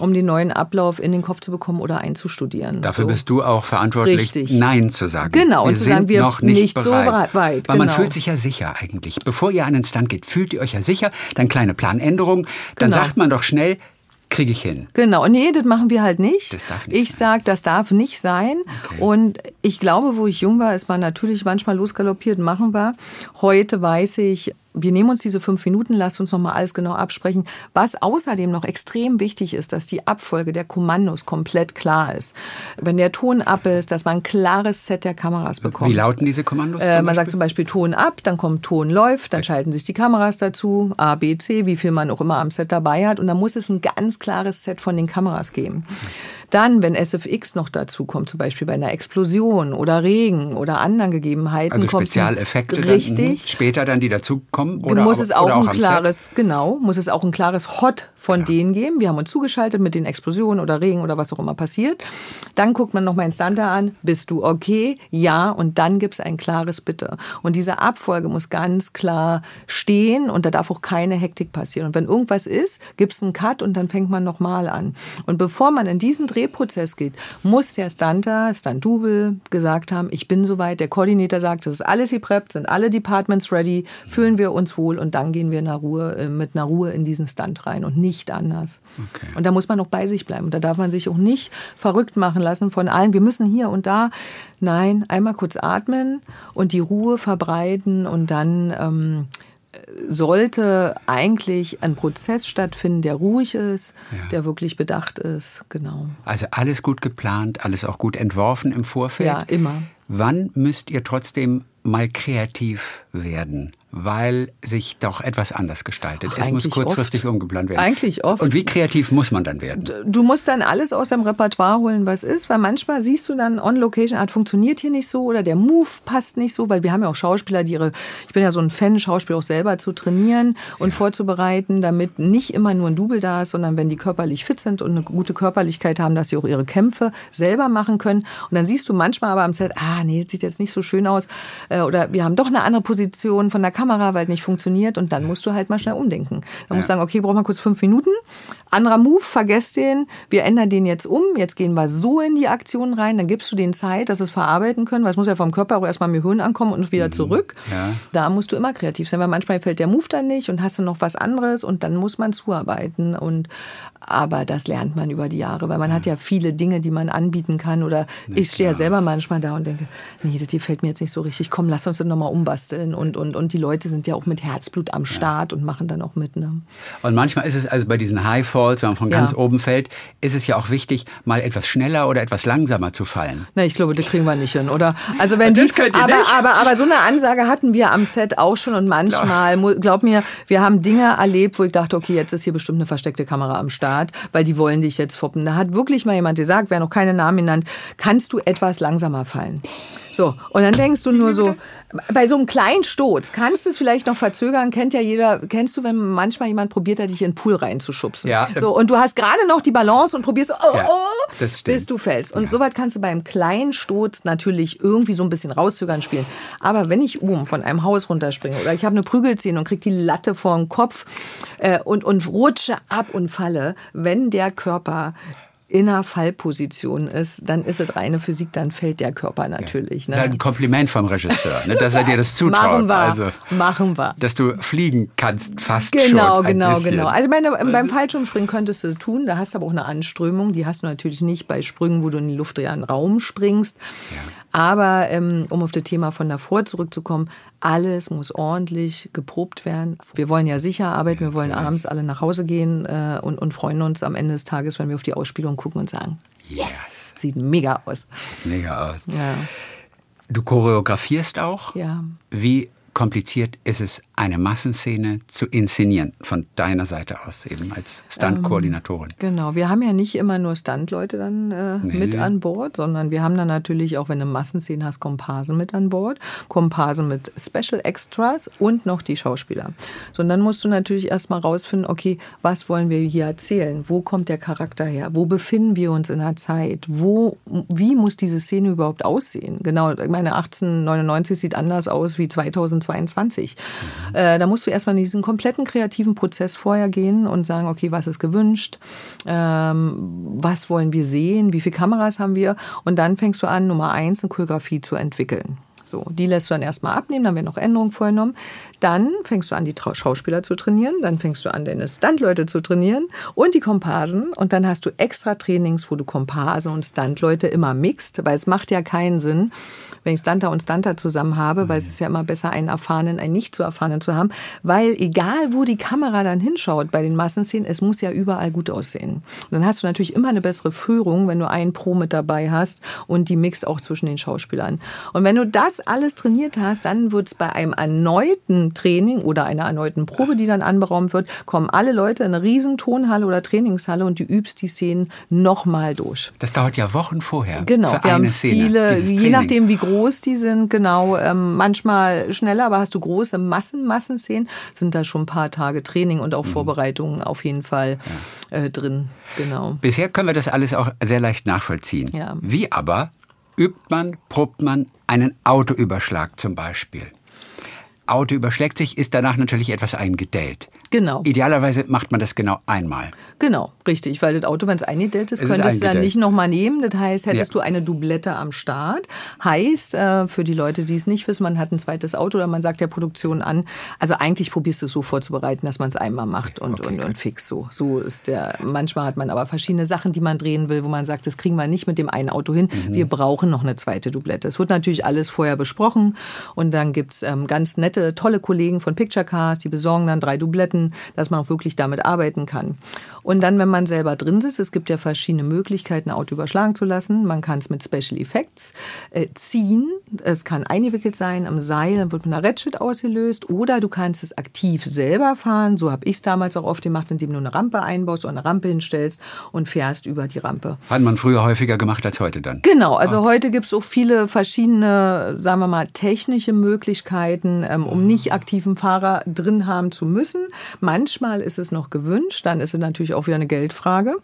um den neuen Ablauf in den Kopf zu bekommen oder einzustudieren. Dafür so. bist du auch verantwortlich, Richtig. Nein zu sagen. Genau, wir und zu sagen, wir noch nicht, nicht bereit. so weit. Weil genau. man fühlt sich ja sicher eigentlich. Bevor ihr an den Stand geht, fühlt ihr euch ja sicher, dann kleine Planänderungen, dann genau. sagt man doch schnell, kriege ich hin. Genau, nee, das machen wir halt nicht. Das darf nicht ich sage, das darf nicht sein. Okay. Und ich glaube, wo ich jung war, ist man natürlich manchmal losgaloppiert, machen wir. Heute weiß ich, wir nehmen uns diese fünf Minuten, lasst uns nochmal alles genau absprechen. Was außerdem noch extrem wichtig ist, dass die Abfolge der Kommandos komplett klar ist. Wenn der Ton ab ist, dass man ein klares Set der Kameras bekommt. Wie lauten diese Kommandos? Äh, man sagt zum Beispiel Ton ab, dann kommt Ton läuft, dann okay. schalten sich die Kameras dazu, A, B, C, wie viel man auch immer am Set dabei hat. Und dann muss es ein ganz klares Set von den Kameras geben. Dann, wenn SFX noch dazu kommt, zum Beispiel bei einer Explosion oder Regen oder anderen Gegebenheiten. Also Spezialeffekte. Richtig. Dann, später dann, die dazukommen? Oder muss es auch, auch ein klares, genau, muss es auch ein klares Hot von Klar. denen geben. Wir haben uns zugeschaltet mit den Explosionen oder Regen oder was auch immer passiert. Dann guckt man nochmal Instante an. Bist du okay? Ja. Und dann gibt es ein klares Bitte. Und diese Abfolge muss ganz klar stehen und da darf auch keine Hektik passieren. Und wenn irgendwas ist, gibt es einen Cut und dann fängt man nochmal an. Und bevor man in diesen Drehprozess geht, muss der Stunter, Stunt-Double gesagt haben, ich bin soweit. Der Koordinator sagt, das ist alles gepreppt, sind alle Departments ready, fühlen wir uns wohl und dann gehen wir in Ruhe, äh, mit einer Ruhe in diesen Stunt rein und nicht anders. Okay. Und da muss man auch bei sich bleiben. Und da darf man sich auch nicht verrückt machen lassen von allen, wir müssen hier und da. Nein, einmal kurz atmen und die Ruhe verbreiten und dann ähm, sollte eigentlich ein Prozess stattfinden, der ruhig ist, ja. der wirklich bedacht ist. Genau. Also alles gut geplant, alles auch gut entworfen im Vorfeld. Ja, immer. Wann müsst ihr trotzdem mal kreativ werden? Weil sich doch etwas anders gestaltet. Ach, es muss kurzfristig oft. umgeplant werden. Eigentlich oft. Und wie kreativ muss man dann werden? Du musst dann alles aus deinem Repertoire holen, was ist, weil manchmal siehst du dann on Location, Art funktioniert hier nicht so oder der Move passt nicht so, weil wir haben ja auch Schauspieler, die ihre, ich bin ja so ein Fan, Schauspieler auch selber zu trainieren und vorzubereiten, damit nicht immer nur ein Double da ist, sondern wenn die körperlich fit sind und eine gute Körperlichkeit haben, dass sie auch ihre Kämpfe selber machen können. Und dann siehst du manchmal aber am Set, ah nee, das sieht jetzt nicht so schön aus äh, oder wir haben doch eine andere Position von der Kamera, weil es nicht funktioniert und dann musst du halt mal schnell umdenken. Dann musst du sagen, okay, brauchen wir kurz fünf Minuten. Anderer Move, vergesst den. Wir ändern den jetzt um. Jetzt gehen wir so in die Aktion rein. Dann gibst du denen Zeit, dass es verarbeiten können, weil es muss ja vom Körper auch erstmal im Gehirn ankommen und wieder zurück. Ja. Da musst du immer kreativ sein, weil manchmal fällt der Move dann nicht und hast du noch was anderes und dann muss man zuarbeiten. Und aber das lernt man über die Jahre, weil man hat ja viele Dinge, die man anbieten kann. Oder ich stehe ja selber manchmal da und denke, nee, das gefällt mir jetzt nicht so richtig. Komm, lass uns das nochmal umbasteln. Und, und, und die Leute sind ja auch mit Herzblut am Start und machen dann auch mit. Ne? Und manchmal ist es, also bei diesen High Falls, wenn man von Ja. ganz oben fällt, ist es ja auch wichtig, mal etwas schneller oder etwas langsamer zu fallen. Na, ich glaube, das kriegen wir nicht hin, oder? Also wenn [laughs] Das die, könnt ihr aber, nicht? aber aber so eine Ansage hatten wir am Set auch schon und manchmal, glaub mir, wir haben Dinge erlebt, wo ich dachte, okay, jetzt ist hier bestimmt eine versteckte Kamera am Start, weil die wollen dich jetzt foppen. Da hat wirklich mal jemand gesagt, wer noch keine Namen genannt, kannst du etwas langsamer fallen? So, und dann denkst du nur so, bei so einem kleinen Sturz kannst du es vielleicht noch verzögern, kennt ja jeder, kennst du, wenn manchmal jemand probiert hat, dich in den Pool reinzuschubsen. Ja. So, und du hast gerade noch die Balance und probierst, oh, Ja, oh, bis du fällst. Und soweit kannst du beim kleinen Sturz natürlich irgendwie so ein bisschen rauszögern spielen. Aber wenn ich oben von einem Haus runterspringe oder ich habe eine Prügelzähne und krieg die Latte vor den Kopf äh, und, und rutsche ab und falle, wenn der Körper in einer Fallposition ist, dann ist es reine Physik, dann fällt der Körper natürlich. Das ist halt Ne? ein Kompliment vom Regisseur, ne, dass er dir das [laughs] zutraut. Machen wir, Also, machen wir. dass du fliegen kannst, fast schon. Genau, ein genau, bisschen. genau. Also meine, beim Fallschirmspringen könntest du es tun, da hast du aber auch eine Anströmung, die hast du natürlich nicht bei Sprüngen, wo du in die luftleeren Raum springst. Aber ähm, um auf das Thema von davor zurückzukommen, alles muss ordentlich geprobt werden. Wir wollen ja sicher arbeiten, wir wollen abends alle nach Hause gehen äh, und, und freuen uns am Ende des Tages, wenn wir auf die Ausspielung gucken und sagen, yes, sieht mega aus. Mega aus. Ja, Du choreografierst auch. ja. Wie kompliziert ist es, eine Massenszene zu inszenieren von deiner Seite aus, eben als Stunt-Koordinatorin? Genau, wir haben ja nicht immer nur Stuntleute dann äh, mit an Bord, sondern wir haben dann natürlich, auch wenn du Massenszenen hast, Komparsen mit an Bord, Komparsen mit Special Extras und noch die Schauspieler. So, und dann musst du natürlich erstmal rausfinden, okay, was wollen wir hier erzählen? Wo kommt der Charakter her? Wo befinden wir uns in der Zeit? Wo, wie muss diese Szene überhaupt aussehen? Genau, ich meine, 1899 sieht anders aus wie 2022. Äh, da musst du erstmal in diesen kompletten kreativen Prozess vorher gehen und sagen, okay, was ist gewünscht? Ähm, was wollen wir sehen? Wie viele Kameras haben wir? Und dann fängst du an, Nummer eins, eine Choreografie zu entwickeln. So, die lässt du dann erstmal abnehmen, dann werden noch Änderungen vorgenommen. Dann fängst du an, die Trau- Schauspieler zu trainieren, dann fängst du an, deine Stuntleute zu trainieren und die Komparsen. Und dann hast du extra Trainings, wo du Komparse und Stuntleute immer mixt, weil es macht ja keinen Sinn, wenn ich Stunter und Stunter zusammen habe, weil es ist ja immer besser, einen erfahrenen, einen nicht zu erfahrenen zu haben, weil egal, wo die Kamera dann hinschaut bei den Massenszenen, es muss ja überall gut aussehen. Und dann hast du natürlich immer eine bessere Führung, wenn du einen Pro mit dabei hast und die mixt auch zwischen den Schauspielern. Und wenn du das alles trainiert hast, dann wird es bei einem erneuten Training oder einer erneuten Probe, die dann anberaumt wird, kommen alle Leute in eine riesen Tonhalle oder Trainingshalle und du übst die Szenen nochmal durch. Das dauert ja Wochen vorher. Genau, für wir eine haben Szene, viele, je nachdem wie groß die sind, genau, ähm, manchmal schneller, aber hast du große Massen, Massenszenen, sind da schon ein paar Tage Training und auch Mhm. Vorbereitungen auf jeden Fall äh, drin, genau. Bisher können wir das alles auch sehr leicht nachvollziehen. Ja. Wie aber übt man, probt man einen Autoüberschlag zum Beispiel? Auto überschlägt sich, ist danach natürlich etwas eingedellt. Genau. Idealerweise macht man das genau einmal. Genau, richtig, weil das Auto, wenn es eingedellt ist, Es ist könntest du dann nicht nochmal nehmen. Das heißt, hättest Ja. du eine Doublette am Start. Heißt, äh, für die Leute, die es nicht wissen, man hat ein zweites Auto oder man sagt der Produktion an, also eigentlich probierst du es so vorzubereiten, dass man es einmal macht und, Okay, und, und fix so. So ist der, manchmal hat man aber verschiedene Sachen, die man drehen will, wo man sagt, das kriegen wir nicht mit dem einen Auto hin. Mhm. Wir brauchen noch eine zweite Doublette. Es wird natürlich alles vorher besprochen und dann gibt's ähm, ganz nette, tolle Kollegen von Picture Cars, die besorgen dann drei Dass man auch wirklich damit arbeiten kann. Und dann, wenn man selber drin sitzt, es gibt ja verschiedene Möglichkeiten, ein Auto überschlagen zu lassen. Man kann es mit Special Effects äh, ziehen. Es kann eingewickelt sein am Seil, dann wird mit einer Ratchet ausgelöst. Oder du kannst es aktiv selber fahren. So habe ich es damals auch oft gemacht, indem du eine Rampe einbaust oder eine Rampe hinstellst und fährst über die Rampe. Hat man früher häufiger gemacht als heute dann? Genau, also ah. heute gibt es auch viele verschiedene, sagen wir mal, technische Möglichkeiten, ähm, um nicht aktiven Fahrer drin haben zu müssen. Manchmal ist es noch gewünscht, dann ist es natürlich auch wieder eine Geldfrage,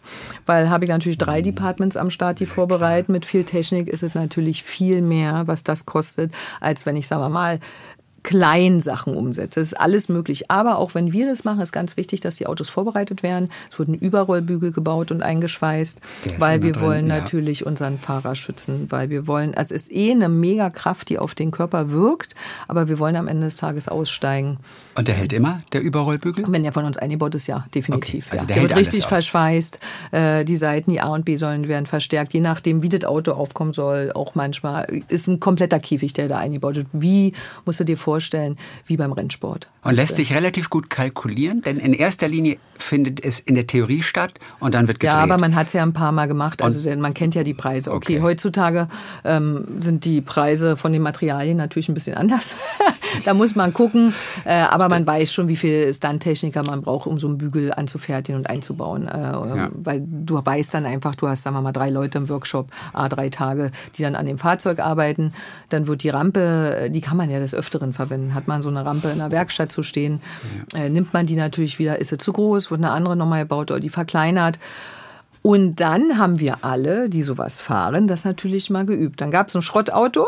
weil habe ich natürlich drei Departments am Start, die vorbereiten. Mit viel Technik ist es natürlich viel mehr, was das kostet, als wenn ich, sagen wir mal, Kleinsachen umsetze. Es ist alles möglich. Aber auch wenn wir das machen, ist ganz wichtig, dass die Autos vorbereitet werden. Es wurden Überrollbügel gebaut und eingeschweißt, weil wir drin, wollen ja. natürlich unseren Fahrer schützen, weil wir wollen, es ist eh eine Megakraft, die auf den Körper wirkt, aber wir wollen am Ende des Tages aussteigen. Und der hält immer, der Überrollbügel? Wenn der von uns eingebaut ist, ja, definitiv. Okay, also der, ja. der wird richtig verschweißt. Äh, die Seiten, die A und B-Säulen werden verstärkt, je nachdem, wie das Auto aufkommen soll. Auch manchmal ist ein kompletter Käfig, der da eingebaut wird. Wie musst du dir vorstellen, vorstellen wie beim Rennsport. Und lässt sich relativ gut kalkulieren, denn in erster Linie findet es in der Theorie statt und dann wird gedreht. Ja, aber man hat es ja ein paar Mal gemacht, also denn man kennt ja die Preise. Okay, okay. heutzutage ähm, sind die Preise von den Materialien natürlich ein bisschen anders. [laughs] da muss man gucken, äh, aber man weiß schon, wie viel Stunt-Techniker man braucht, um so einen Bügel anzufertigen und einzubauen. Äh, ja. Weil du weißt dann einfach, du hast, sagen wir mal, drei Leute im Workshop, a drei Tage, die dann an dem Fahrzeug arbeiten. Dann wird die Rampe, die kann man ja des Öfteren verwenden. Hat man so eine Rampe in der Werkstatt zu stehen, ja. äh, nimmt man die natürlich wieder, ist sie zu groß, wird eine andere nochmal gebaut oder die verkleinert. Und dann haben wir alle, die sowas fahren, das natürlich mal geübt. Dann gab es ein Schrottauto,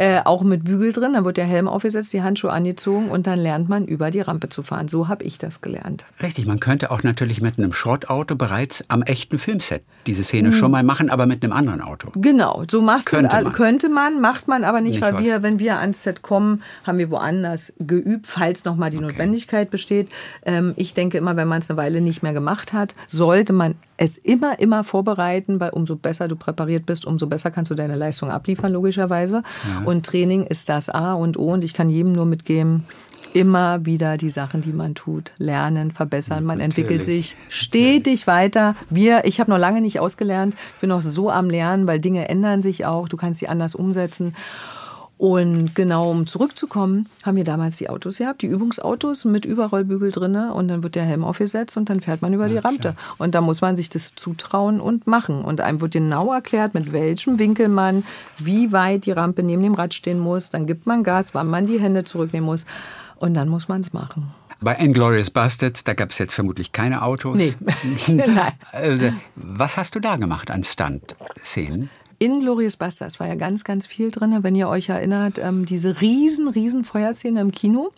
äh, auch mit Bügel drin. Dann wird der Helm aufgesetzt, die Handschuhe angezogen und dann lernt man über die Rampe zu fahren. So habe ich das gelernt. Richtig, man könnte auch natürlich mit einem Schrottauto bereits am echten Filmset diese Szene hm. schon mal machen, aber mit einem anderen Auto. Genau, so machst könnte du, man. könnte man, macht man aber nicht, nicht weil wir, wenn wir ans Set kommen, haben wir woanders geübt, falls noch mal die okay. Notwendigkeit besteht. Ähm, ich denke immer, wenn man es eine Weile nicht mehr gemacht hat, sollte man es immer, immer vorbereiten, weil umso besser du präpariert bist, umso besser kannst du deine Leistung abliefern, logischerweise. Ja. Und Training ist das A und O. Und ich kann jedem nur mitgeben, immer wieder die Sachen, die man tut, lernen, verbessern. Man Natürlich. entwickelt sich stetig weiter. Wir, ich habe noch lange nicht ausgelernt, bin noch so am Lernen, weil Dinge ändern sich auch. Du kannst sie anders umsetzen. Und genau, um zurückzukommen, haben wir damals die Autos gehabt, die Übungsautos mit Überrollbügel drinne und dann wird der Helm aufgesetzt und dann fährt man über ja, die Rampe. Klar. Und da muss man sich das zutrauen und machen. Und einem wird genau erklärt, mit welchem Winkel man, wie weit die Rampe neben dem Rad stehen muss. Dann gibt man Gas, wann man die Hände zurücknehmen muss. Und dann muss man es machen. Bei Inglourious Bastards, da gab es jetzt vermutlich keine Autos. Nee. [laughs] [laughs] Nein. Also, was hast du da gemacht an Stunt-Szenen? In Glorious Bastards war ja ganz, ganz viel drin. Wenn ihr euch erinnert, ähm, diese riesen, riesen Feuerszene im Kino,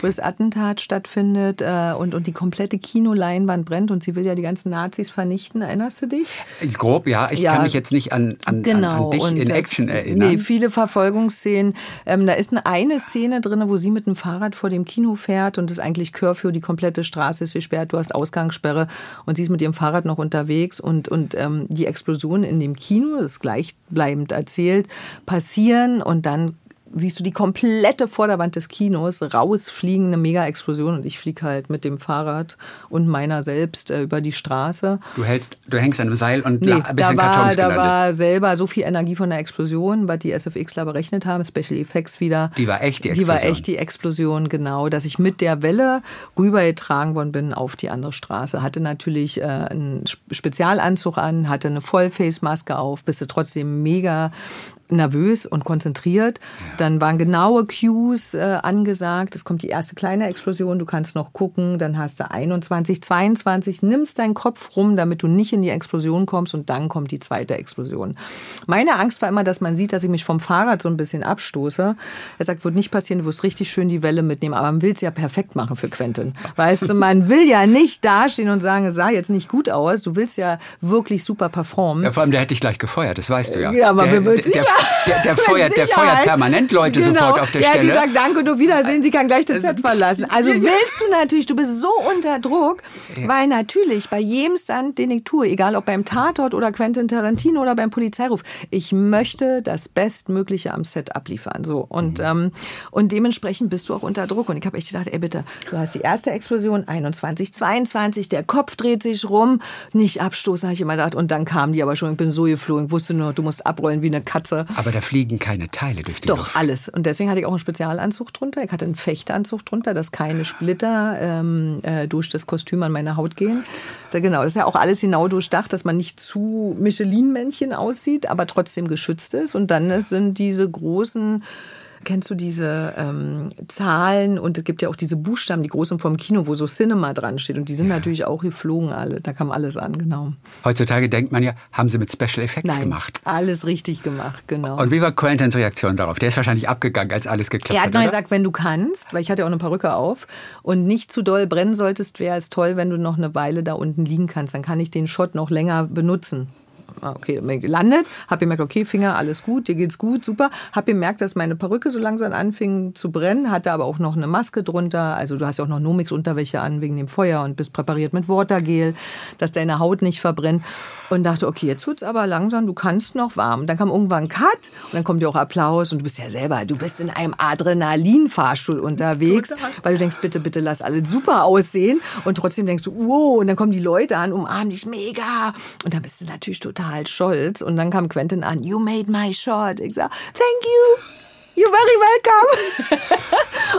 wo das Attentat stattfindet äh, und, und die komplette Kinoleinwand brennt und sie will ja die ganzen Nazis vernichten. Erinnerst du dich? Grob, ja. Ich ja, kann mich jetzt nicht an, an, genau. an, dich und, in äh, Action erinnern. Nee, viele Verfolgungsszenen. Ähm, da ist eine, eine Szene drin, wo sie mit dem Fahrrad vor dem Kino fährt und es ist eigentlich Curfew, die komplette Straße ist gesperrt, du hast Ausgangssperre und sie ist mit ihrem Fahrrad noch unterwegs und, und ähm, die Explosion in dem Kino, das gleiche gleichbleibend erzählt, passieren und dann siehst du die komplette Vorderwand des Kinos rausfliegen, eine Mega-Explosion und ich fliege halt mit dem Fahrrad und meiner selbst äh, über die Straße. Du hältst, du hängst an einem Seil und nee, ein bisschen da war, Kartons Da war selber so viel Energie von der Explosion, was die SFXler berechnet haben, Special Effects wieder. Die war echt die Explosion. Die war echt die Explosion, genau, dass ich mit der Welle rübergetragen worden bin auf die andere Straße. Hatte natürlich äh, einen Spezialanzug an, hatte eine Vollface-Maske auf, bist du trotzdem mega nervös und konzentriert. Ja. Dann waren genaue Cues äh, angesagt. Es kommt die erste kleine Explosion, du kannst noch gucken. Dann hast du 21, 22, nimmst deinen Kopf rum, damit du nicht in die Explosion kommst und dann kommt die zweite Explosion. Meine Angst war immer, dass man sieht, dass ich mich vom Fahrrad so ein bisschen abstoße. Er sagt, wird nicht passieren, du wirst richtig schön die Welle mitnehmen, aber man will es ja perfekt machen für Quentin. Weißt du, man will ja nicht dastehen und sagen, es sah jetzt nicht gut aus. Du willst ja wirklich super performen. Ja, vor allem, der hätte dich gleich gefeuert, das weißt du ja. Ja, aber der, wir der, der der, der, [laughs] feuert, der feuert permanent Leute genau. sofort auf der der, Stelle. Die sagt Danke und auf Wiedersehen, sie kann gleich das Set verlassen. Also willst du natürlich, du bist so unter Druck, ja. weil natürlich bei jedem Stand, den ich tue, egal ob beim Tatort oder Quentin Tarantino oder beim Polizeiruf, ich möchte das Bestmögliche am Set abliefern. So und mhm. ähm, und dementsprechend bist du auch unter Druck. Und ich habe echt gedacht, ey bitte, du hast die erste Explosion 21, 22, der Kopf dreht sich rum, nicht abstoßen, habe ich immer gedacht. Und dann kam die aber schon, ich bin so geflogen, ich wusste nur, du musst abrollen wie eine Katze. Aber da fliegen keine Teile durch die Doch, Luft. Doch, alles. Und deswegen hatte ich auch einen Spezialanzug drunter. Ich hatte einen Fechtanzug drunter, dass keine Splitter ähm, äh, durch das Kostüm an meine Haut gehen. Da, genau, das ist ja auch alles genau durchdacht, dass man nicht zu Michelin-Männchen aussieht, aber trotzdem geschützt ist. Und dann sind diese großen Kennst du diese ähm, Zahlen und es gibt ja auch diese Buchstaben, die großen vom Kino, wo so Cinema dran steht und die sind ja. natürlich auch geflogen alle. Da kam alles an, genau. Heutzutage denkt man ja, haben sie mit Special Effects Nein, gemacht. Alles richtig gemacht, genau. Und wie war Quentins Reaktion darauf? Der ist wahrscheinlich abgegangen, als alles geklappt hat. Er hat nur gesagt, wenn du kannst, weil ich hatte ja auch eine Perücke auf und nicht zu doll brennen solltest, wäre es toll, wenn du noch eine Weile da unten liegen kannst. Dann kann ich den Shot noch länger benutzen. Ah, okay, gelandet, habe gemerkt, okay, Finger, alles gut, dir geht's gut, super. Habe gemerkt, dass meine Perücke so langsam anfing zu brennen, hatte aber auch noch eine Maske drunter. Also du hast ja auch noch Nomix-Unterwäsche an wegen dem Feuer und bist präpariert mit Watergel, dass deine Haut nicht verbrennt. Und dachte, okay, jetzt wird's aber langsam, du kannst noch warm. Dann kam irgendwann ein Cut und dann kommt ja auch Applaus und du bist ja selber, du bist in einem Adrenalin-Fahrstuhl unterwegs, weil du denkst, bitte, bitte lass alles super aussehen und trotzdem denkst du, wow, und dann kommen die Leute an, umarmen dich mega und dann bist du natürlich total stolz und dann kam Quentin an, you made my shot. Ich sag, thank you. You're very welcome.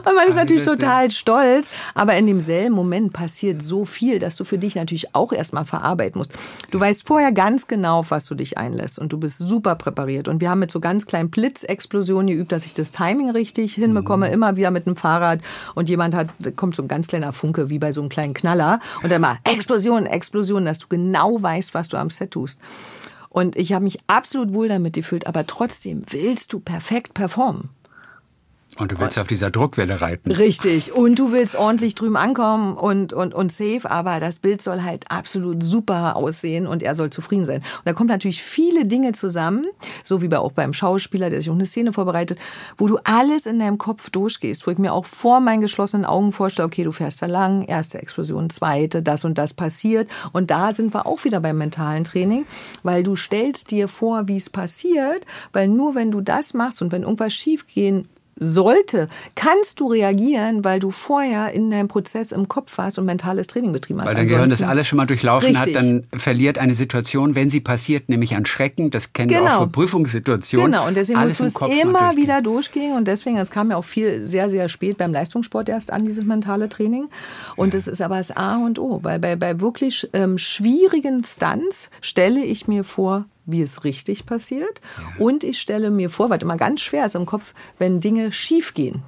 [laughs] und man ist natürlich total stolz. Aber in demselben Moment passiert so viel, dass du für dich natürlich auch erstmal verarbeiten musst. Du weißt vorher ganz genau, auf was du dich einlässt. Und du bist super präpariert. Und wir haben mit so ganz kleinen Blitzexplosionen geübt, dass ich das Timing richtig hinbekomme. Mhm. Immer wieder mit einem Fahrrad. Und jemand hat, kommt so ein ganz kleiner Funke, wie bei so einem kleinen Knaller. Und dann mal Explosion, Explosion, dass du genau weißt, was du am Set tust. Und ich habe mich absolut wohl damit gefühlt, aber trotzdem willst du perfekt performen. Und du willst auf dieser Druckwelle reiten. Richtig. Und du willst ordentlich drüben ankommen und, und, und safe, aber das Bild soll halt absolut super aussehen und er soll zufrieden sein. Und da kommt natürlich viele Dinge zusammen, so wie bei, auch beim Schauspieler, der sich auch eine Szene vorbereitet, wo du alles in deinem Kopf durchgehst, wo ich mir auch vor meinen geschlossenen Augen vorstelle, okay, du fährst da lang, erste Explosion, zweite, das und das passiert. Und da sind wir auch wieder beim mentalen Training, weil du stellst dir vor, wie es passiert, weil nur wenn du das machst und wenn irgendwas schiefgehen sollte, kannst du reagieren, weil du vorher in deinem Prozess im Kopf warst und mentales Training betrieben hast. Weil dein Gehirn das alles schon mal durchlaufen richtig. hat, dann verliert eine Situation, wenn sie passiert, nämlich an Schrecken. Das kennen genau. wir auch genau. für Prüfungssituationen. Genau, und deswegen musst du es immer wieder durchgehen. Und deswegen, es kam ja auch viel sehr, sehr spät beim Leistungssport erst an, dieses mentale Training. Und ja. das ist aber das A und O, weil bei, bei wirklich ähm, schwierigen Stunts stelle ich mir vor, wie es richtig passiert. Und ich stelle mir vor, was immer ganz schwer ist im Kopf, wenn Dinge schief gehen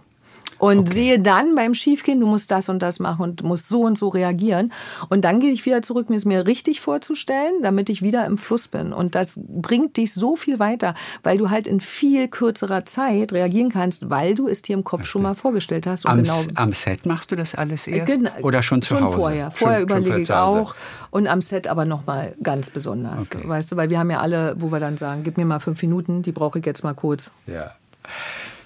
und okay. sehe dann beim Schiefgehen, du musst das und das machen und musst so und so reagieren. Und dann gehe ich wieder zurück, mir es mir richtig vorzustellen, damit ich wieder im Fluss bin. Und das bringt dich so viel weiter, weil du halt in viel kürzerer Zeit reagieren kannst, weil du es dir im Kopf schon mal vorgestellt hast. Am, genau am, Set machst du das alles erst genau, oder schon zu schon Hause? Vorher, vorher schon, überlege ich auch. Und am Set aber noch mal ganz besonders, okay. weißt du, weil wir haben ja alle, wo wir dann sagen, gib mir mal fünf Minuten, die brauche ich jetzt mal kurz. Ja.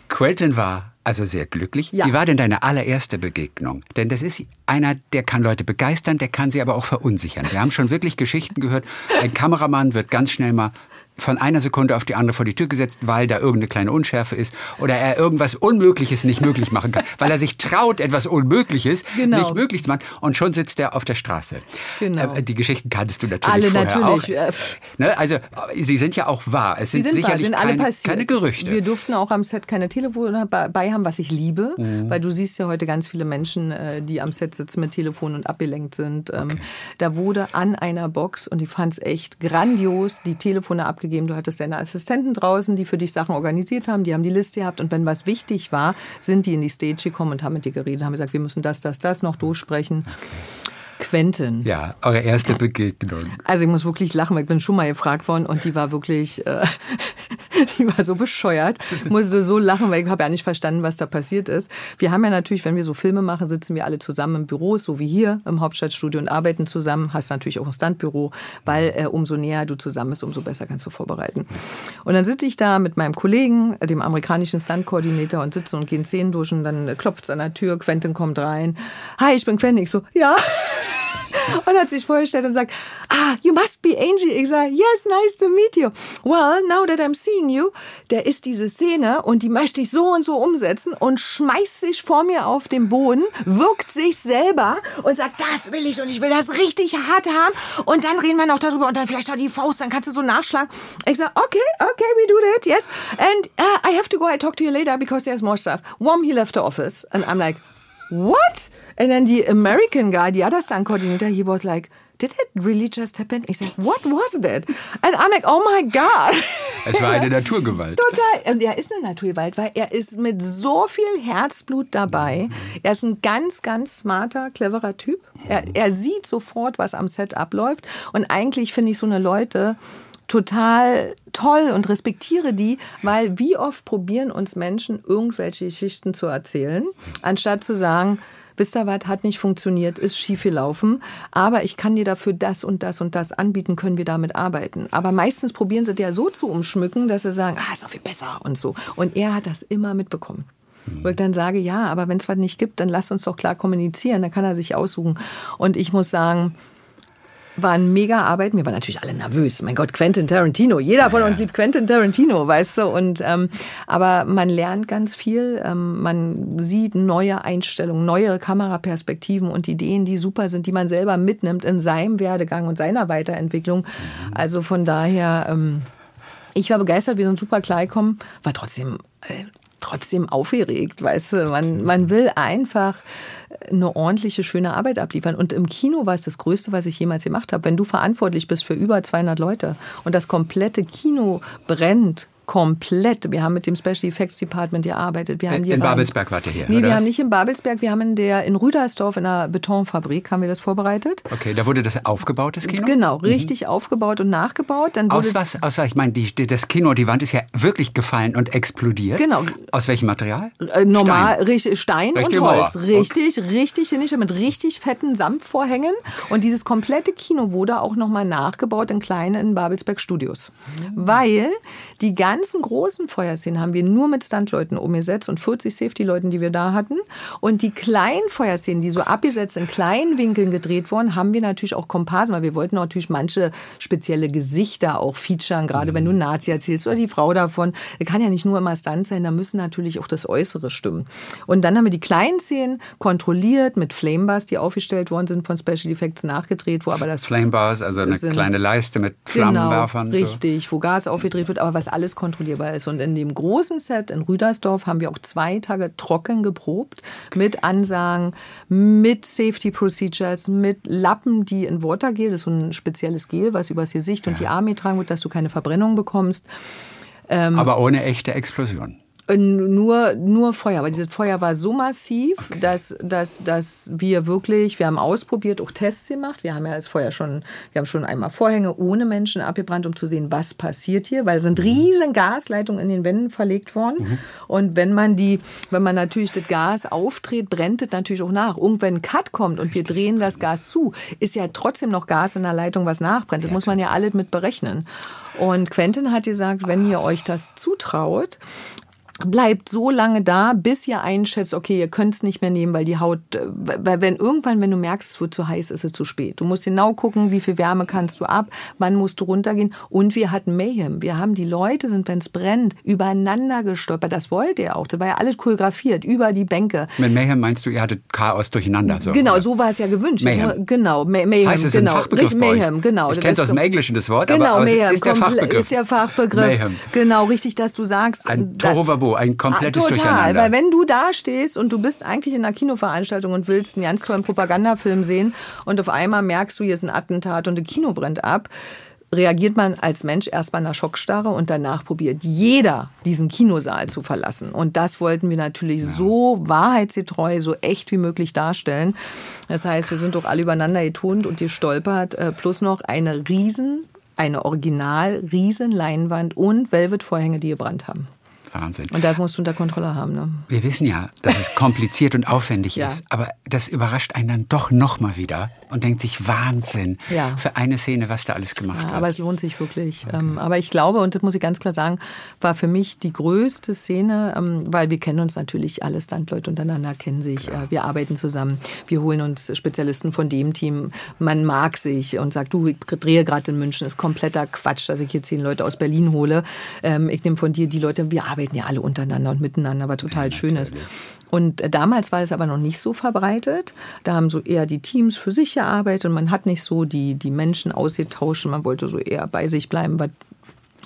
Quentin war also sehr glücklich. Ja. Wie war denn deine allererste Begegnung? Denn das ist einer, der kann Leute begeistern, der kann sie aber auch verunsichern. Wir haben schon wirklich Geschichten gehört. Ein Kameramann wird ganz schnell mal von einer Sekunde auf die andere vor die Tür gesetzt, weil da irgendeine kleine Unschärfe ist oder er irgendwas Unmögliches nicht möglich machen kann, [laughs] weil er sich traut, etwas Unmögliches genau. nicht möglich zu machen und schon sitzt er auf der Straße. Genau. Äh, die Geschichten kanntest du natürlich alle vorher natürlich. auch. Ne? Also sie sind ja auch wahr. Es sind, sind sicherlich sind keine, keine, Gerüchte. Wir durften auch am Set keine Telefone bei haben, was ich liebe, mhm. weil du siehst ja heute ganz viele Menschen, äh, die am Set sitzen mit Telefon und abgelenkt sind. Ähm, okay. Da wurde an einer Box und ich fand es echt grandios, die Telefone abgelenkt gegeben. Du hattest deine Assistenten draußen, die für dich Sachen organisiert haben, die haben die Liste gehabt und wenn was wichtig war, sind die in die Stage gekommen und haben mit dir geredet, haben gesagt, wir müssen das, das, das noch durchsprechen. Okay. Quentin. Ja, eure erste Begegnung. Also ich muss wirklich lachen, weil ich bin schon mal gefragt worden und die war wirklich, äh, [laughs] die war so bescheuert. Ich musste so lachen, weil ich habe ja nicht verstanden, was da passiert ist. Wir haben ja natürlich, wenn wir so Filme machen, sitzen wir alle zusammen im Büro, so wie hier im Hauptstadtstudio und arbeiten zusammen. Hast natürlich auch ein Standbüro, weil äh, umso näher du zusammen bist, umso besser kannst du vorbereiten. Und dann sitze ich da mit meinem Kollegen, dem amerikanischen Stuntkoordinator und sitze und gehen Szenen durch und dann klopft es an der Tür, Quentin kommt rein. Hi, ich bin Quentin. Ich so, ja. [laughs] und hat sich vorgestellt und sagt, ah, you must be Angie. Ich sage, yes, nice to meet you. Well, now that I'm seeing you, der ist diese Szene und die möchte ich so und so umsetzen und schmeißt sich vor mir auf den Boden, wirkt sich selber und sagt, das will ich und ich will das richtig hart haben und dann reden wir noch darüber und dann vielleicht noch die Faust, dann kannst du so nachschlagen. Ich sage, okay, okay, we do that, yes. And uh, I have to go, I talk to you later because there's more stuff. Wom, he left the office. And I'm like, what? And then the American guy, the other stunt coordinator, he was like, did it really just happen? Ich sag, what was that? And I'm like, oh my God. [laughs] Es war eine Naturgewalt. Total. Und er ist eine Naturgewalt, weil er ist mit so viel Herzblut dabei. Er ist ein ganz, ganz smarter, cleverer Typ. Er, er sieht sofort, was am Set abläuft. Und eigentlich finde ich so eine Leute, total toll und respektiere die, weil wie oft probieren uns Menschen irgendwelche Geschichten zu erzählen, anstatt zu sagen, wisst ihr was, hat nicht funktioniert, ist schief gelaufen, aber ich kann dir dafür das und das und das anbieten, können wir damit arbeiten. Aber meistens probieren sie ja so zu umschmücken, dass sie sagen, ah, ist doch viel besser und so. Und er hat das immer mitbekommen. Wo ich dann sage, ja, aber wenn es was nicht gibt, dann lass uns doch klar kommunizieren, dann kann er sich aussuchen. Und ich muss sagen, war ein mega Arbeit. Wir waren natürlich alle nervös. Mein Gott, Quentin Tarantino. Jeder von uns liebt Quentin Tarantino, weißt du. Und ähm, aber man lernt ganz viel. Ähm, man sieht neue Einstellungen, neue Kameraperspektiven und Ideen, die super sind, die man selber mitnimmt in seinem Werdegang und seiner Weiterentwicklung. Mhm. Also von daher. Ähm, ich war begeistert, wir sind super klar gekommen, war trotzdem äh, trotzdem aufgeregt, weißt du. Man, man will einfach eine ordentliche, schöne Arbeit abliefern. Und im Kino war es das Größte, was ich jemals gemacht habe. Wenn du verantwortlich bist für über 200 Leute und das komplette Kino brennt, komplett. Wir haben mit dem Special Effects Department gearbeitet. Wir haben in Babelsberg wart ihr hier? Nee, wir was? haben nicht in Babelsberg. Wir haben in der in Rüdersdorf in einer Betonfabrik haben wir das vorbereitet. Okay, da wurde das aufgebaut, das Kino? Genau, mhm. richtig mhm. aufgebaut und nachgebaut. Dann aus was? Aus was? Ich meine, die, das Kino, die Wand ist ja wirklich gefallen und explodiert. Genau. Aus welchem Material? Äh, normal, Stein, Stein und Holz. Mauer. Richtig, okay. richtig hinischer mit richtig fetten Samtvorhängen. Und dieses komplette Kino wurde auch nochmal nachgebaut in kleinen Babelsberg Studios, mhm. weil die ganzen großen Feuerszenen haben wir nur mit Stuntleuten umgesetzt und 40 Safety-Leuten, die wir da hatten. Und die kleinen Feuerszenen, die so abgesetzt in kleinen Winkeln gedreht wurden, haben wir natürlich auch Komparsen, weil wir wollten natürlich manche spezielle Gesichter auch featuren, gerade mhm. wenn du Nazi erzählst oder die Frau davon. Das kann ja nicht nur immer Stunt sein, da müssen natürlich auch das Äußere stimmen. Und dann haben wir die kleinen Szenen kontrolliert mit Flamebars, die aufgestellt worden sind von Special Effects nachgedreht, wo aber das Flamebars, also eine kleine Leiste mit Flammenwerfern. Genau, richtig, wo Gas aufgedreht wird, aber was alles kontrollierbar ist. Und in dem großen Set in Rüdersdorf haben wir auch zwei Tage trocken geprobt mit Ansagen, mit Safety Procedures, mit Lappen, die in Watergel, das ist so ein spezielles Gel, was übers Gesicht und die Arme tragen wird, dass du keine Verbrennung bekommst. Ähm, aber ohne echte Explosion. Äh, nur, nur Feuer, aber dieses Feuer war so massiv, okay. dass, dass, dass wir wirklich, wir haben ausprobiert, auch Tests gemacht. Wir haben ja das Feuer schon, wir haben schon einmal Vorhänge ohne Menschen abgebrannt, um zu sehen, was passiert hier, weil es sind mhm. riesen Gasleitungen in den Wänden verlegt worden. Mhm. Und wenn man die, wenn man natürlich das Gas aufdreht, brennt es natürlich auch nach. Irgendwann ein Cut kommt und wir drehen das Gas zu, ist ja trotzdem noch Gas in der Leitung, was nachbrennt. Das ja, muss man ja alles mit berechnen. Und Quentin hat gesagt, wenn ihr euch das zutraut, bleibt so lange da, bis ihr einschätzt, okay, ihr könnt es nicht mehr nehmen, weil die Haut, äh, weil wenn irgendwann, wenn du merkst, es wird zu heiß, ist es zu spät. Du musst genau gucken, wie viel Wärme kannst du ab, wann musst du runtergehen. Und wir hatten Mayhem. Wir haben die Leute, sind, wenn es brennt, übereinander gestolpert. Das wollt ihr auch. Das war ja alles choreografiert, über die Bänke. Mit Mayhem meinst du, ihr hattet Chaos durcheinander. So, genau, oder? so war es ja gewünscht. Mayhem. Genau, May Mayhem. Heißt es genau. ein Fachbegriff Mayhem, genau. Ich kenne es aus dem Englischen, das Wort, genau, aber Mayhem. ist der Fachbegriff. Ist der Fachbegriff. Mayhem. Genau, richtig, dass du sagst. Ein Tohuwabo, ein komplettes Total, Durcheinander. weil wenn du da stehst und du bist eigentlich in einer Kinoveranstaltung und willst einen ganz tollen Propagandafilm sehen und auf einmal merkst du, hier ist ein Attentat und ein Kino brennt ab, reagiert man als Mensch erstmal nach Schockstarre und danach probiert jeder, diesen Kinosaal zu verlassen. Und das wollten wir natürlich ja. so wahrheitsgetreu, so echt wie möglich darstellen. Das heißt, wir sind doch alle übereinander getont und gestolpert, äh, plus noch eine riesen, eine original riesen Leinwand und Velvet-Vorhänge, die gebrannt haben. Wahnsinn. Und das musst du unter Kontrolle haben. Ne? Wir wissen ja, dass es [laughs] kompliziert und aufwendig ja. ist, aber das überrascht einen dann doch nochmal wieder und denkt sich Wahnsinn ja. für eine Szene, was da alles gemacht ja, wird. Aber es lohnt sich wirklich. Okay. Ähm, aber ich glaube, und das muss ich ganz klar sagen, war für mich die größte Szene, ähm, weil wir kennen uns natürlich alle Standleute untereinander, kennen sich. Äh, wir arbeiten zusammen, wir holen uns Spezialisten von dem Team, man mag sich und sagt, du, ich drehe gerade in München, ist kompletter Quatsch, dass ich hier zehn Leute aus Berlin hole. Ähm, ich nehme von dir die Leute, wir arbeiten arbeiten ja alle untereinander und miteinander, was total ja, schön ist. Und damals war es aber noch nicht so verbreitet. Da haben so eher die Teams für sich gearbeitet und man hat nicht so die, die Menschen ausgetauscht. Man wollte so eher bei sich bleiben, was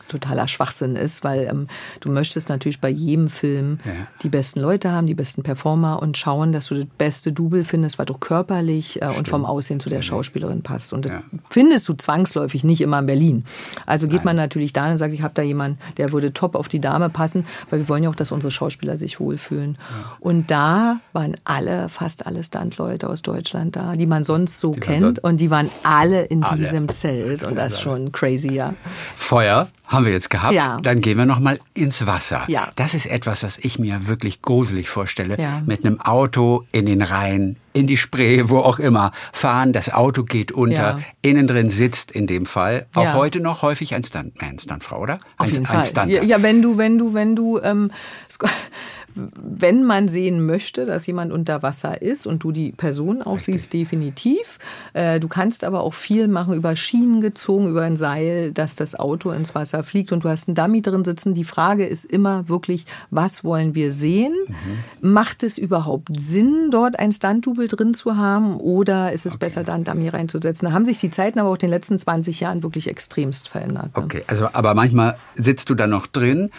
totaler Schwachsinn ist, weil ähm, du möchtest natürlich bei jedem Film ja. die besten Leute haben, die besten Performer und schauen, dass du das beste Double findest, was doch körperlich äh, und vom Aussehen zu der Schauspielerin passt. Und das ja. findest du zwangsläufig nicht immer in Berlin. Also geht Nein. man natürlich da und sagt, ich habe da jemanden, der würde top auf die Dame passen, weil wir wollen ja auch, dass unsere Schauspieler sich wohlfühlen. Ja. Und da waren alle, fast alle Standleute aus Deutschland da, die man sonst so die kennt. und die waren alle in alle. diesem Zelt. Und das ist schon crazy, ja. Feuer haben wir jetzt gehabt. Ja. Dann gehen wir noch mal ins Wasser. Ja. Das ist etwas, was ich mir wirklich gruselig vorstelle. Ja. Mit einem Auto in den Rhein, in die Spree, [laughs] wo auch immer fahren. Das Auto geht unter. Ja. Innen drin sitzt in dem Fall auch ja. heute noch häufig ein Stuntman, Stuntfrau, oder? Auf ein, jeden ein Fall. Ja, wenn du, wenn du, wenn du ähm, [laughs] [laughs] wenn man sehen möchte, dass jemand unter Wasser ist und du die Person auch Richtig. siehst, definitiv. Äh, du kannst aber auch viel machen über Schienen gezogen, über ein Seil, dass das Auto ins Wasser fliegt und du hast einen Dummy drin sitzen. Die Frage ist immer wirklich, was wollen wir sehen? Mhm. Macht es überhaupt Sinn, dort ein Stunt-Double drin zu haben oder ist es okay. besser, da einen Dummy reinzusetzen? Da haben sich die Zeiten aber auch in den letzten 20 Jahren wirklich extremst verändert. Ne? Okay, also aber manchmal sitzt du da noch drin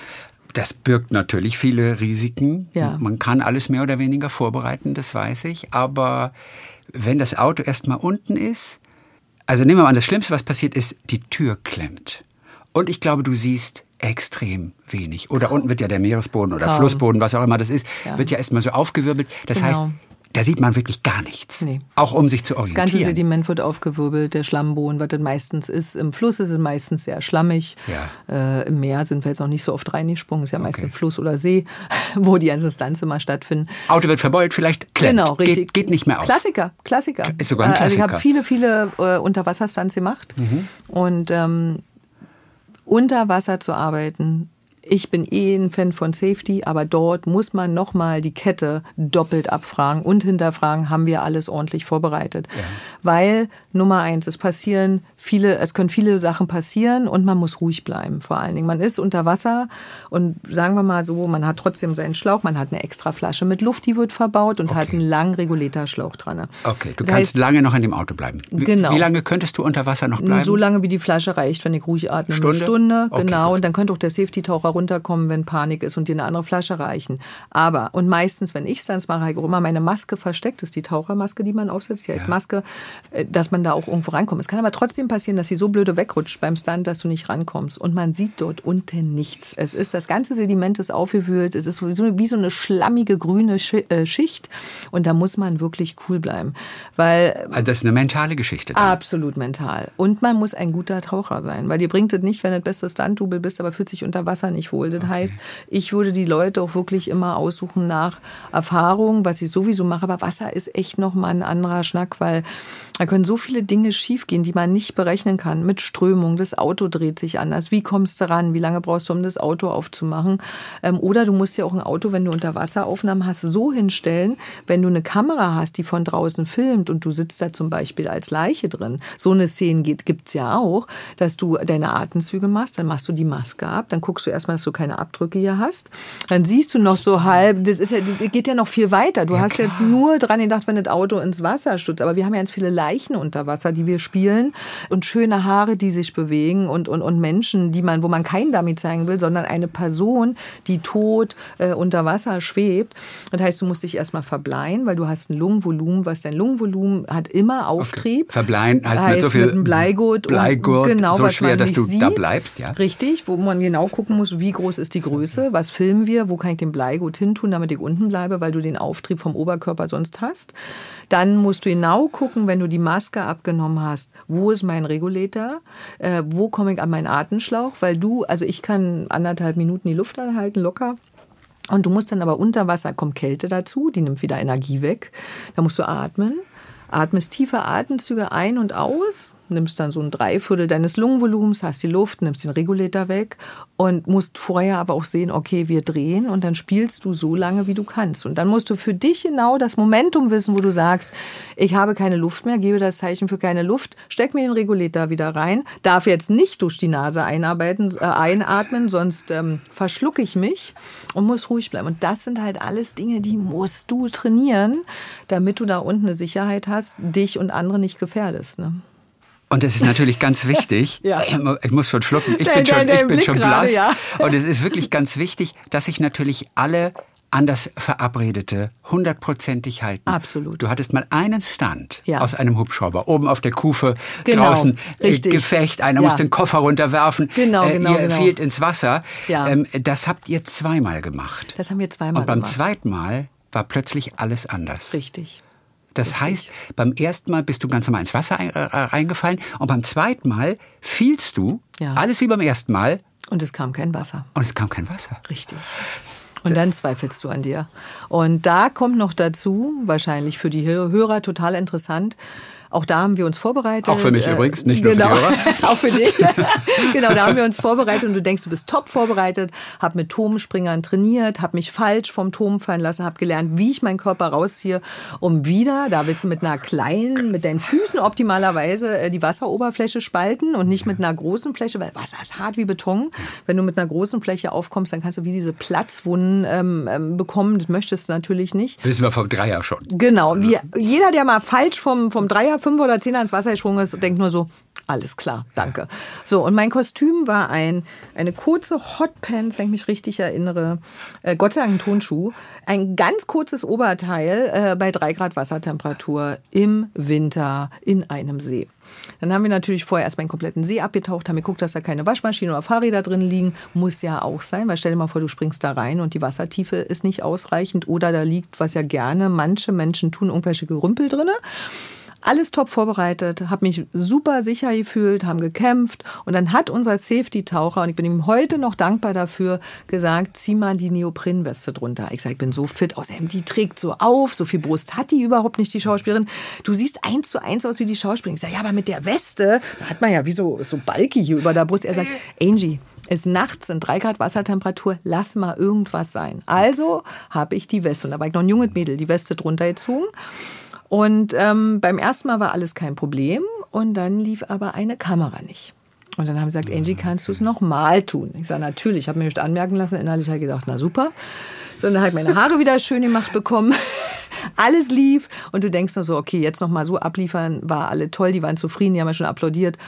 das birgt natürlich viele Risiken. Ja. Man kann alles mehr oder weniger vorbereiten, das weiß ich. Aber wenn das Auto erstmal unten ist, also nehmen wir mal an, das Schlimmste, was passiert ist, die Tür klemmt. Und ich glaube, du siehst extrem wenig. Oder unten wird ja der Meeresboden oder Kaum. Flussboden, was auch immer das ist, ja. wird ja erstmal so aufgewirbelt. Das genau. heißt, da sieht man wirklich gar nichts. Nee. Auch um sich zu orientieren. Das ganze Sediment wird aufgewirbelt, der Schlammboden, was das meistens ist. Im Fluss ist es meistens sehr schlammig. Ja. Äh, Im Meer sind wir jetzt noch nicht so oft reingesprungen. Ist ja okay. meistens Fluss oder See, [laughs] wo die ganzen Stunts immer stattfinden. Auto wird verbeult, vielleicht klemmt. Genau, richtig. Geht, geht, nicht mehr auf. Klassiker, Klassiker. Ist sogar ein Klassiker. Also ich habe viele, viele äh, Unterwasserstunts gemacht. Mhm. Und ähm, unter Wasser zu arbeiten, ich bin eh ein Fan von Safety, aber dort muss man nochmal die Kette doppelt abfragen und hinterfragen, haben wir alles ordentlich vorbereitet. Ja. Weil, Nummer eins, es passieren viele, es können viele Sachen passieren und man muss ruhig bleiben, vor allen Dingen. Man ist unter Wasser und sagen wir mal so, man hat trotzdem seinen Schlauch, man hat eine extra Flasche mit Luft, die wird verbaut und okay. hat einen langen Regulatorschlauch dran. Okay, du das kannst heißt, lange noch in dem Auto bleiben. Wie, genau. Wie lange könntest du unter Wasser noch bleiben? So lange, wie die Flasche reicht, wenn ich ruhig atme. Stunde? Eine Stunde, okay, genau. Gut. Und dann könnte auch der Safety-Taucher runterkommen, wenn Panik ist und dir eine andere Flasche reichen. Aber, und meistens, wenn ich Stunts mache, auch immer meine Maske versteckt. Das ist die Tauchermaske, die man aufsetzt. Die heißt ja. Maske, äh, dass man da auch irgendwo rankommt. Es kann aber trotzdem passieren, dass sie so blöde wegrutscht beim Stunt, dass du nicht rankommst. Und man sieht dort unten nichts. Es ist, das ganze Sediment ist aufgewühlt. Es ist wie so, wie so eine schlammige grüne äh, Schicht. Und da muss man wirklich cool bleiben. Weil, also das ist eine mentale Geschichte. Dann. Absolut mental. Und man muss ein guter Taucher sein. Weil dir bringt es nicht, wenn du das beste Stunt-Double bist, aber fühlt sich unter Wasser nicht wohl. Das okay. heißt, ich würde die Leute auch wirklich immer aussuchen nach Erfahrung, was ich sowieso mache. Aber Wasser ist echt nochmal ein anderer Schnack, weil da können so viele Dinge schiefgehen, die man nicht berechnen kann. Mit Strömung, das Auto dreht sich anders. Wie kommst du ran? Wie lange brauchst du, um das Auto aufzumachen? Ähm, oder du musst ja auch ein Auto, wenn du Unterwasseraufnahmen hast, so hinstellen, wenn du eine Kamera hast, die von draußen filmt und du sitzt da zum Beispiel als Leiche drin. So eine Szene gibt es ja auch, dass du deine Atemzüge machst, dann machst du die Maske ab, dann guckst du erstmal erstmal, dass du keine Abdrücke hier hast. Dann siehst du noch so halb, das ist ja, das geht ja noch viel weiter. Du Ja, hast klar. jetzt nur dran gedacht, wenn das Auto ins Wasser stürzt. Aber wir haben ja ganz viele Leichen unter Wasser, die wir spielen und schöne Haare, die sich bewegen und, und, und Menschen, die man, wo man kein Dummy zeigen will, sondern eine Person, die tot äh, unter Wasser schwebt. Das heißt, du musst dich erstmal verbleihen, weil du hast ein Lungenvolumen, was dein Lungenvolumen hat immer Auftrieb. Verbleihen heißt mit so viel mit einem Bleigurt, und- Bleigurt, genau, so schwer, dass nicht du da sieht. bleibst, ja? Richtig, wo man genau gucken muss, wie groß ist die Größe, was filmen wir, wo kann ich den Bleigurt hin tun, damit ich unten bleibe, weil du den Auftrieb vom Oberkörper sonst hast. Dann musst du genau gucken, wenn du die Maske abgenommen hast, wo ist mein Regulator, äh, wo komme ich an meinen Atemschlauch, weil du, also ich kann anderthalb Minuten die Luft anhalten, locker. Und du musst dann aber unter Wasser kommt Kälte dazu, die nimmt wieder Energie weg. Da musst du atmen. Atmest tiefe Atemzüge ein und aus, nimmst dann so ein Dreiviertel deines Lungenvolumens, hast die Luft, nimmst den Regulator weg und musst vorher aber auch sehen, okay, wir drehen und dann spielst du so lange, wie du kannst. Und dann musst du für dich genau das Momentum wissen, wo du sagst, ich habe keine Luft mehr, gebe das Zeichen für keine Luft, steck mir den Regulator wieder rein, darf jetzt nicht durch die Nase einarbeiten, äh, einatmen, sonst ähm, verschlucke ich mich und muss ruhig bleiben. Und das sind halt alles Dinge, die musst du trainieren, damit du da unten eine Sicherheit hast, dich und andere nicht gefährdest. Ne? Und es ist natürlich [laughs] ganz wichtig, Ja. ich muss schon schlucken, ich bin schon, ich bin schon gerade, blass. ja. Und es ist wirklich ganz wichtig, dass sich natürlich alle an das Verabredete hundertprozentig halten. Absolut. Du hattest mal einen Stunt Ja. aus einem Hubschrauber, oben auf der Kufe, Genau, draußen äh, richtig. Gefecht, einer Ja. muss den Koffer runterwerfen, Genau, äh, genau, ihr genau. fielt ins Wasser. Ja. Ähm, das habt ihr zweimal gemacht. Das haben wir zweimal Und beim gemacht. zweiten Mal war plötzlich alles anders. Richtig. Das heißt, beim ersten Mal bist du ganz normal ins Wasser ein, äh, reingefallen und beim zweiten Mal fielst du, Ja. alles wie beim ersten Mal, Und es kam kein Wasser. und es kam kein Wasser. Richtig. Und dann zweifelst du an dir. Und da kommt noch dazu, wahrscheinlich für die Hö- Hörer total interessant, auch da haben wir uns vorbereitet. Auch für mich Äh, übrigens, nicht nur für die genau, Hörer. [laughs] auch für dich. [laughs] genau, da haben wir uns vorbereitet und du denkst, du bist top vorbereitet, hab mit Turmspringern trainiert, hab mich falsch vom Turm fallen lassen, hab gelernt, wie ich meinen Körper rausziehe, um wieder, da willst du mit einer kleinen, mit deinen Füßen optimalerweise äh, die Wasseroberfläche spalten und nicht mit einer großen Fläche, weil Wasser ist hart wie Beton. Wenn du mit einer großen Fläche aufkommst, dann kannst du wie diese Platzwunden ähm, ähm, bekommen. Das möchtest du natürlich nicht. Wissen wir vom Dreier schon. Genau. Wir, jeder, der mal falsch vom, vom Dreier, Fünfer oder Zehner ins Wasser gesprungen ist, denkt nur so, alles klar, danke. So, und mein Kostüm war ein, eine kurze Hotpants, wenn ich mich richtig erinnere, äh, Gott sei Dank ein Tonschuh, ein ganz kurzes Oberteil äh, bei drei Grad Wassertemperatur im Winter in einem See. Dann haben wir natürlich vorher erstmal den kompletten See abgetaucht, haben geguckt, dass da keine Waschmaschine oder Fahrräder drin liegen. Muss ja auch sein, weil stell dir mal vor, du springst da rein und die Wassertiefe ist nicht ausreichend oder da liegt, was ja gerne manche Menschen tun, irgendwelche Gerümpel drinne. Alles top vorbereitet, habe mich super sicher gefühlt, haben gekämpft und dann hat unser Safety-Taucher, und ich bin ihm heute noch dankbar dafür, gesagt, zieh mal die Neoprenweste drunter. Ich sage, ich bin so fit, außerdem die trägt so auf, so viel Brust hat die überhaupt nicht, die Schauspielerin. Du siehst eins zu eins aus wie die Schauspielerin. Ich sage, ja, aber mit der Weste, da hat man ja wie so, so Balki hier über der Brust. Er sagt, Angie, ist nachts in 3 Grad Wassertemperatur, lass mal irgendwas sein. Also habe ich die Weste, und da war ich noch ein junges Mädel, die Weste drunter gezogen. Und ähm, beim ersten Mal war alles kein Problem und dann lief aber eine Kamera nicht. Und dann haben sie gesagt, Angie, kannst du es nochmal tun? Ich sage, natürlich, ich habe mir nicht anmerken lassen. Innerlich habe ich gedacht, na super. So, und dann habe ich meine Haare wieder schön gemacht bekommen. [laughs] Alles lief und du denkst nur so, okay, jetzt nochmal so abliefern, war alle toll, die waren zufrieden, die haben ja schon applaudiert.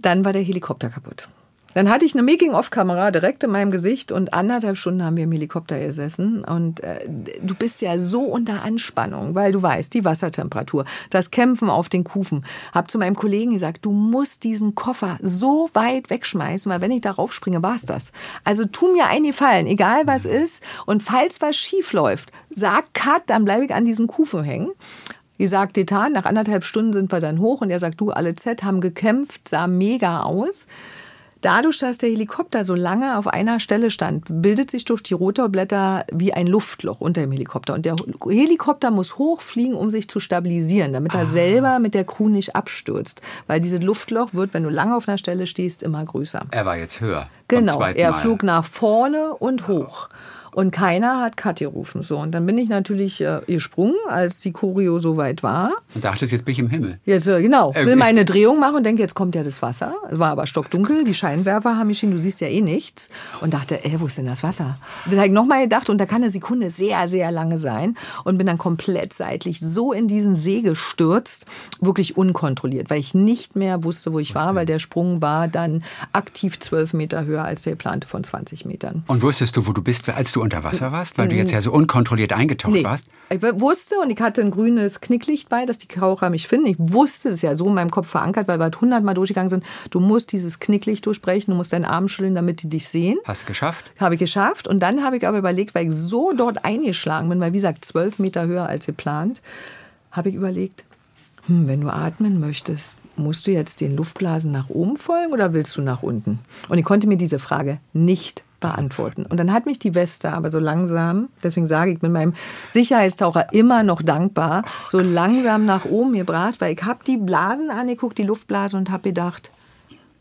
Dann war der Helikopter kaputt. Dann hatte ich eine Making-of-Kamera direkt in meinem Gesicht und anderthalb Stunden haben wir im Helikopter gesessen. Und äh, du bist ja so unter Anspannung, weil du weißt, die Wassertemperatur, das Kämpfen auf den Kufen. Hab zu meinem Kollegen gesagt, du musst diesen Koffer so weit wegschmeißen, weil wenn ich darauf springe, war's das. Also tu mir einen Gefallen, egal was ist. Und falls was schief läuft, sag Cut, dann bleibe ich an diesen Kufen hängen. Wie sagt Detan, nach anderthalb Stunden sind wir dann hoch und er sagt, du, alle Z haben gekämpft, sah mega aus. Dadurch, dass der Helikopter so lange auf einer Stelle stand, bildet sich durch die Rotorblätter wie ein Luftloch unter dem Helikopter. Und der Helikopter muss hochfliegen, um sich zu stabilisieren, damit er selber mit der Crew nicht abstürzt. Weil dieses Luftloch wird, wenn du lange auf einer Stelle stehst, immer größer. Er war jetzt höher. Genau, er flog nach vorne und hoch. Und keiner hat Cut gerufen. So, und dann bin ich natürlich äh, gesprungen, als die Choreo soweit war. Und dachtest, jetzt bin ich im Himmel. Jetzt, äh, genau, will meine Drehung machen und denke, jetzt kommt ja das Wasser. Es war aber stockdunkel, die Scheinwerfer haben geschienen, du siehst ja eh nichts. Und dachte, ey, wo ist denn das Wasser? Dann habe ich nochmal gedacht, und da kann eine Sekunde sehr, sehr lange sein. Und bin dann komplett seitlich so in diesen See gestürzt, wirklich unkontrolliert, weil ich nicht mehr wusste, wo ich war, weil der Sprung war dann aktiv zwölf Meter höher als der geplante von 20 Metern. Und wusstest du, wo du bist, als du unter Wasser warst? Weil du jetzt ja so unkontrolliert eingetaucht Nee. warst. Ich wusste und ich hatte ein grünes Knicklicht bei, dass die Taucher mich finden. Ich wusste, das ist ja so in meinem Kopf verankert, weil wir halt hundertmal durchgegangen sind. Du musst dieses Knicklicht durchbrechen, du musst deinen Arm schütteln, damit die dich sehen. Hast geschafft? Habe ich geschafft. Und dann habe ich aber überlegt, weil ich so dort eingeschlagen bin, weil wie gesagt, zwölf Meter höher als geplant, habe ich überlegt, hm, wenn du atmen möchtest, musst du jetzt den Luftblasen nach oben folgen oder willst du nach unten? Und ich konnte mir diese Frage nicht beantworten. Und dann hat mich die Weste aber so langsam, deswegen sage ich mit meinem Sicherheitstaucher immer noch dankbar, so langsam nach oben gebracht, weil ich habe die Blasen angeguckt, die Luftblasen und habe gedacht,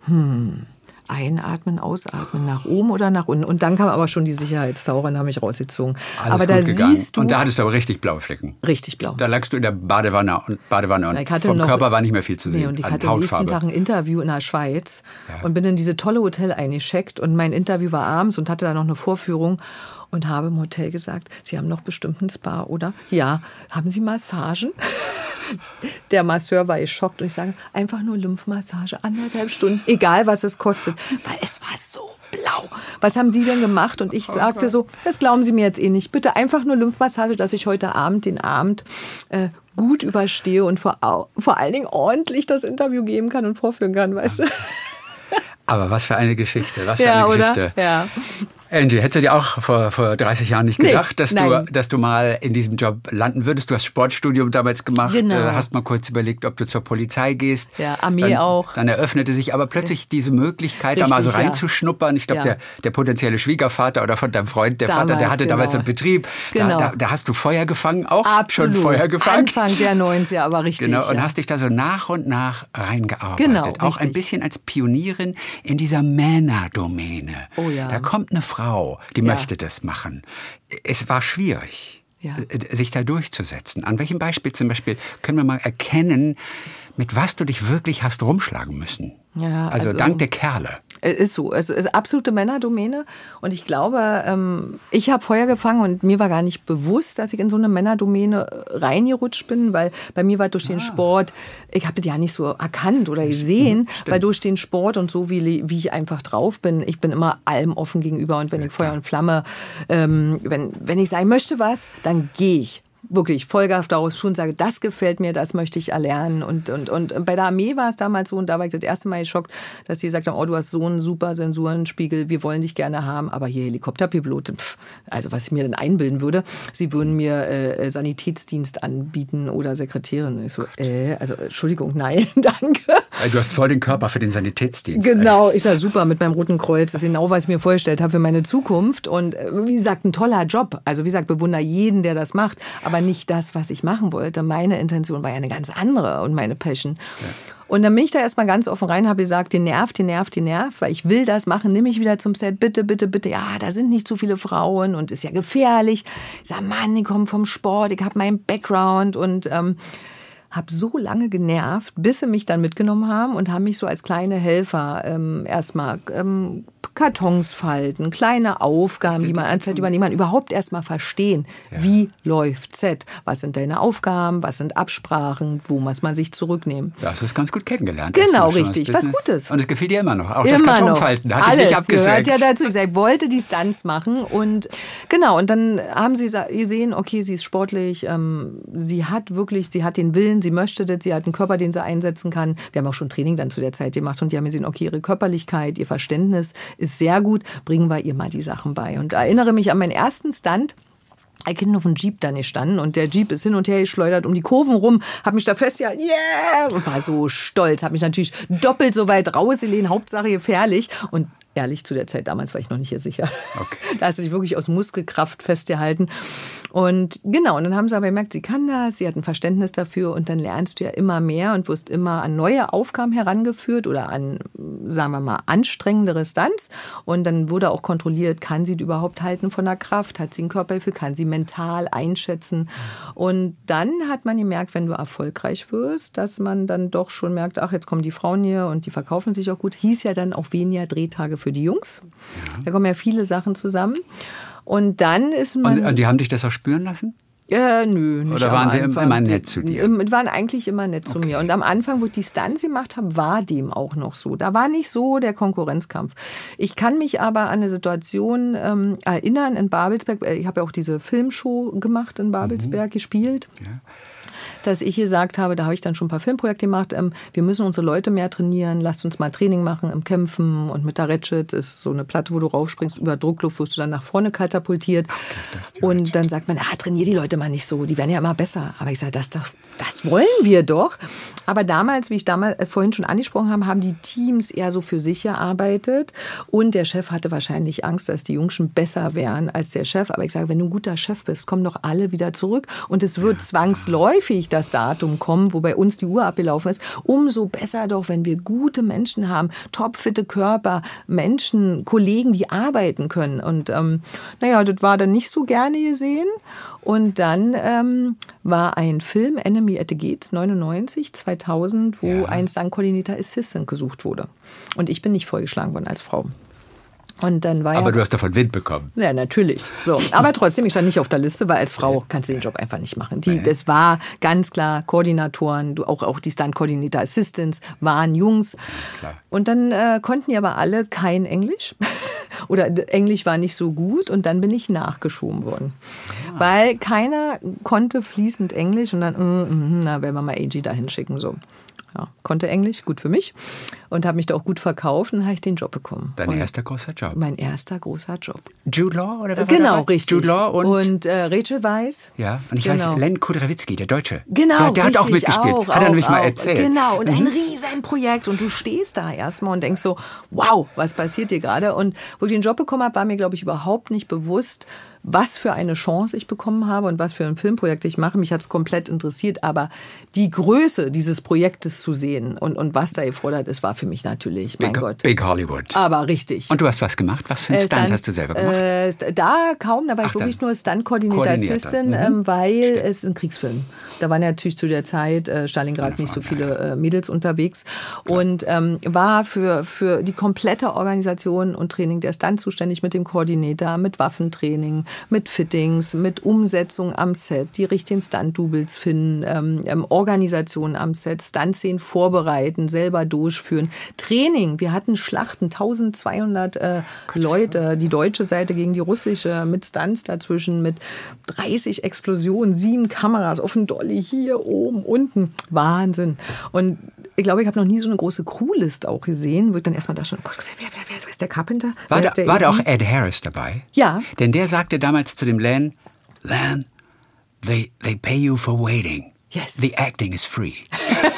hm, Einatmen, ausatmen, nach oben oder nach unten. Und dann kam aber schon die Sicherheitstaucher und haben mich rausgezogen. Alles aber da gegangen. siehst du Und da hattest du aber richtig blaue Flecken. richtig blau. Da lagst du in der Badewanne und, Badewanne und vom noch- Körper war nicht mehr viel zu sehen. Nee, und ich an hatte am nächsten. Tag ein Interview in der Schweiz Ja. und bin in diese tolle Hotel eingescheckt und mein Interview war abends und hatte da noch eine Vorführung und habe im Hotel gesagt, Sie haben noch bestimmt ein Spa, oder? Ja. Haben Sie Massagen? [laughs] Der Masseur war geschockt und ich sage, einfach nur Lymphmassage, anderthalb Stunden, egal was es kostet, weil es war so blau. Was haben Sie denn gemacht? Und ich sagte so, das glauben Sie mir jetzt eh nicht. Bitte einfach nur Lymphmassage, dass ich heute Abend den Abend äh, gut überstehe und vor, vor allen Dingen ordentlich das Interview geben kann und vorführen kann, weißt du? Aber was für eine Geschichte, was für Ja, eine oder? Geschichte. Ja. Angie, hättest du dir auch vor, vor 30 Jahren nicht Nee, gedacht, dass, du, dass du mal in diesem Job landen würdest? Du hast Sportstudium damals gemacht, Genau. äh, hast mal kurz überlegt, ob du zur Polizei gehst. Ja, Armee dann, auch. Dann eröffnete sich aber plötzlich diese Möglichkeit, da mal so Richtig, reinzuschnuppern. Ich glaube, Ja. der, der potenzielle Schwiegervater oder von deinem Freund, der Vater, der Damals, hatte damals genau. einen Betrieb. Genau. Da, da, da hast du Feuer gefangen, auch Absolut. schon Feuer gefangen. Anfang der 90er, aber richtig. Genau, und ja. hast dich da so nach und nach reingearbeitet. Genau, Auch ein richtig. bisschen als Pionierin in dieser Männerdomäne. Oh ja. Da kommt eine Frau, die Ja. möchte das machen. Es war schwierig, Ja. äh, sich da durchzusetzen. An welchem Beispiel zum Beispiel können wir mal erkennen, mit was du dich wirklich hast rumschlagen müssen? Ja, also, also- dank der Kerle. Es ist so. Es ist absolute Männerdomäne. Und ich glaube, ähm, ich habe Feuer gefangen und mir war gar nicht bewusst, dass ich in so eine Männerdomäne äh, reingerutscht bin, weil bei mir war durch Ah. den Sport, ich habe das ja nicht so erkannt oder gesehen, weil durch den Sport und so, wie, wie ich einfach drauf bin, ich bin immer allem offen gegenüber. Und wenn ich Feuer und Flamme, ähm, wenn, wenn ich sagen möchte was, dann gehe ich wirklich Vollgas daraus tun, sage, das gefällt mir, das möchte ich erlernen. Und, und, und bei der Armee war es damals so, und da war ich das erste Mal geschockt, dass die gesagt haben, oh, du hast so einen super Sensorenspiegel, wir wollen dich gerne haben, aber hier Helikopterpilote, pff, also was ich mir denn einbilden würde, sie würden mir äh, Sanitätsdienst anbieten oder Sekretärin. Ich so, äh, also Entschuldigung, nein, [laughs] danke. Also Du hast voll den Körper für den Sanitätsdienst. Genau, ich sag super mit meinem Roten Kreuz. Das ist genau, was ich mir vorgestellt habe für meine Zukunft. Und äh, wie gesagt, ein toller Job. Also wie gesagt, bewundere jeden, der das macht, aber nicht das, was ich machen wollte. Meine Intention war ja eine ganz andere und meine Passion. Und dann bin ich da erstmal ganz offen rein, habe gesagt, die nervt, die nervt, die nervt, weil ich will das machen, nimm mich wieder zum Set, bitte, bitte, bitte. Ja, da sind nicht so viele Frauen und ist ja gefährlich. Ich sag, Mann, die kommen vom Sport, ich habe meinen Background und ähm, habe so lange genervt, bis sie mich dann mitgenommen haben und haben mich so als kleine Helfer ähm, erstmal ähm, Kartons falten, kleine Aufgaben, die man an Zeit übernehmen, man überhaupt erstmal verstehen, wie läuft Z, was sind deine Aufgaben, was sind Absprachen, wo muss man sich zurücknehmen. Da hast du es ganz gut kennengelernt. Genau, richtig. das Was. Gutes. Und es gefiel dir immer noch. Auch das Immer Kartonfalten, noch. Alles ich nicht abgeschreckt. gehört ja dazu. Ich wollte die Stunts machen und genau. Und dann haben sie gesehen, okay, sie ist sportlich, ähm, sie hat wirklich, sie hat den Willen, sie möchte das, sie hat einen Körper, den sie einsetzen kann. Wir haben auch schon Training dann zu der Zeit gemacht und die haben gesehen, okay, ihre Körperlichkeit, ihr Verständnis ist sehr gut, bringen wir ihr mal die Sachen bei. Und erinnere mich an meinen ersten Stunt. Ich bin auf dem Jeep da gestanden und der Jeep ist hin und her geschleudert um die Kurven rum, hab mich da festgehalten, yeah, und war so stolz, hab mich natürlich doppelt so weit rausgelehnt, Hauptsache gefährlich und ehrlich, zu der Zeit damals war ich noch nicht hier sicher. Okay. [laughs] Da hast du dich wirklich aus Muskelkraft festgehalten Und genau, und dann haben sie aber gemerkt, sie kann das, sie hat ein Verständnis dafür und dann lernst du ja immer mehr und wirst immer an neue Aufgaben herangeführt oder an, sagen wir mal, anstrengendere Stunts. Und dann wurde auch kontrolliert, kann sie überhaupt halten von der Kraft, hat sie ein Körpergefühl, kann sie mental einschätzen. Und dann hat man gemerkt, wenn du erfolgreich wirst, dass man dann doch schon merkt, ach, jetzt kommen die Frauen hier und die verkaufen sich auch gut. Hieß ja dann auch weniger Drehtage für die Jungs. Da kommen ja viele Sachen zusammen. Und dann ist man. Und, die haben dich das auch spüren lassen? Ja, nö, nicht Oder waren sie Anfang. immer nett zu dir? Waren eigentlich immer nett zu mir. Und am Anfang, wo ich die Stunts gemacht habe, war dem auch noch so. Da war nicht so der Konkurrenzkampf. Ich kann mich aber an eine Situation ähm, erinnern in Babelsberg. Ich habe ja auch diese Filmshow gemacht in Babelsberg, mhm. gespielt. Ja dass ich gesagt habe, da habe ich dann schon ein paar Filmprojekte gemacht, ähm, wir müssen unsere Leute mehr trainieren, lasst uns mal Training machen im Kämpfen und mit der Ratchet ist so eine Platte, wo du raufspringst, über Druckluft wirst du dann nach vorne katapultiert. Okay, und dann sagt man, ah, trainier die Leute mal nicht so, die werden ja immer besser. Aber ich sage, das, das wollen wir doch. Aber damals, wie ich damals äh, vorhin schon angesprochen habe, haben die Teams eher so für sich gearbeitet und der Chef hatte wahrscheinlich Angst, dass die Jungschen besser wären als der Chef. Aber ich sage, wenn du ein guter Chef bist, kommen doch alle wieder zurück und es wird ja, zwangsläufig das Datum kommen, wo bei uns die Uhr abgelaufen ist, umso besser doch, wenn wir gute Menschen haben, topfitte Körper, Menschen, Kollegen, die arbeiten können. Und ähm, naja, das war dann nicht so gerne gesehen. Und dann ähm, war ein Film, Enemy at the Gates, 99, 2000, wo ja. ein St. Coordinator Assistant gesucht wurde. Und ich bin nicht vorgeschlagen worden als Frau. Und dann war aber ja, du hast davon Wind bekommen. Ja, natürlich. So. Aber trotzdem, ich stand nicht auf der Liste, weil als Frau kannst du den Job einfach nicht machen. Die, das war ganz klar Koordinatoren, du, auch, auch die Stunt-Coordinator Assistants waren Jungs. Klar. Und dann äh, konnten die aber alle kein Englisch. [laughs] Oder Englisch war nicht so gut und dann bin ich nachgeschoben worden. Ah. Weil keiner konnte fließend Englisch und dann, mm, mm, na, werden wir mal AG da hinschicken. So ja, konnte Englisch, gut für mich und habe mich da auch gut verkauft und habe ich den Job bekommen. Dein und erster großer Job? Mein erster großer Job. Jude Law oder wer Genau, richtig. Jude Law und, und äh, Rachel Weiss. Ja, und ich genau. weiß, Len Kudrewitzki, der Deutsche. Genau, Der, der hat auch mitgespielt, auch, hat er nämlich mal erzählt. Genau, und mhm. ein Riesenprojekt und du stehst da erstmal und denkst so, wow, was passiert hier gerade? Und wo ich den Job bekommen habe, war mir, glaube ich, überhaupt nicht bewusst, was für eine Chance ich bekommen habe und was für ein Filmprojekt ich mache. Mich hat es komplett interessiert, aber die Größe dieses Projektes zu sehen und, und was da gefordert ist, war für mich natürlich, mein Big, Gott. Big Hollywood. Aber richtig. Und du hast was gemacht? Was für ein äh, Stunt hast du selber gemacht? Äh, da kaum, da war Ach, ich wirklich nur Stunt-Coordinator Assistant, mhm. ähm, weil Stimmt. es ein Kriegsfilm. Da waren natürlich zu der Zeit äh, Stalingrad nicht so viele äh, Mädels unterwegs Klar. und ähm, war für, für die komplette Organisation und Training der Stunt zuständig mit dem Koordinator, mit Waffentraining, mit Fittings, mit Umsetzung am Set, die richtigen Stunt-Doubles finden, ähm, ähm, Organisation am Set, Stunt-Szenen vorbereiten, selber durchführen, Training. Wir hatten Schlachten, 1200 äh, Leute, die deutsche Seite gegen die russische, mit Stunts dazwischen, mit 30 Explosionen, sieben Kameras auf dem Dolly, hier, oben, unten. Wahnsinn. Und ich glaube, ich habe noch nie so eine große Crewlist auch gesehen, wo ich dann erstmal da schon, oh Gott, wer, wer, der Carpenter? War, da, war da auch Ed Harris dabei? Ja. Denn der sagte damals zu dem Lan, Lan, they, they pay you for waiting. Yes. The acting is free. [laughs]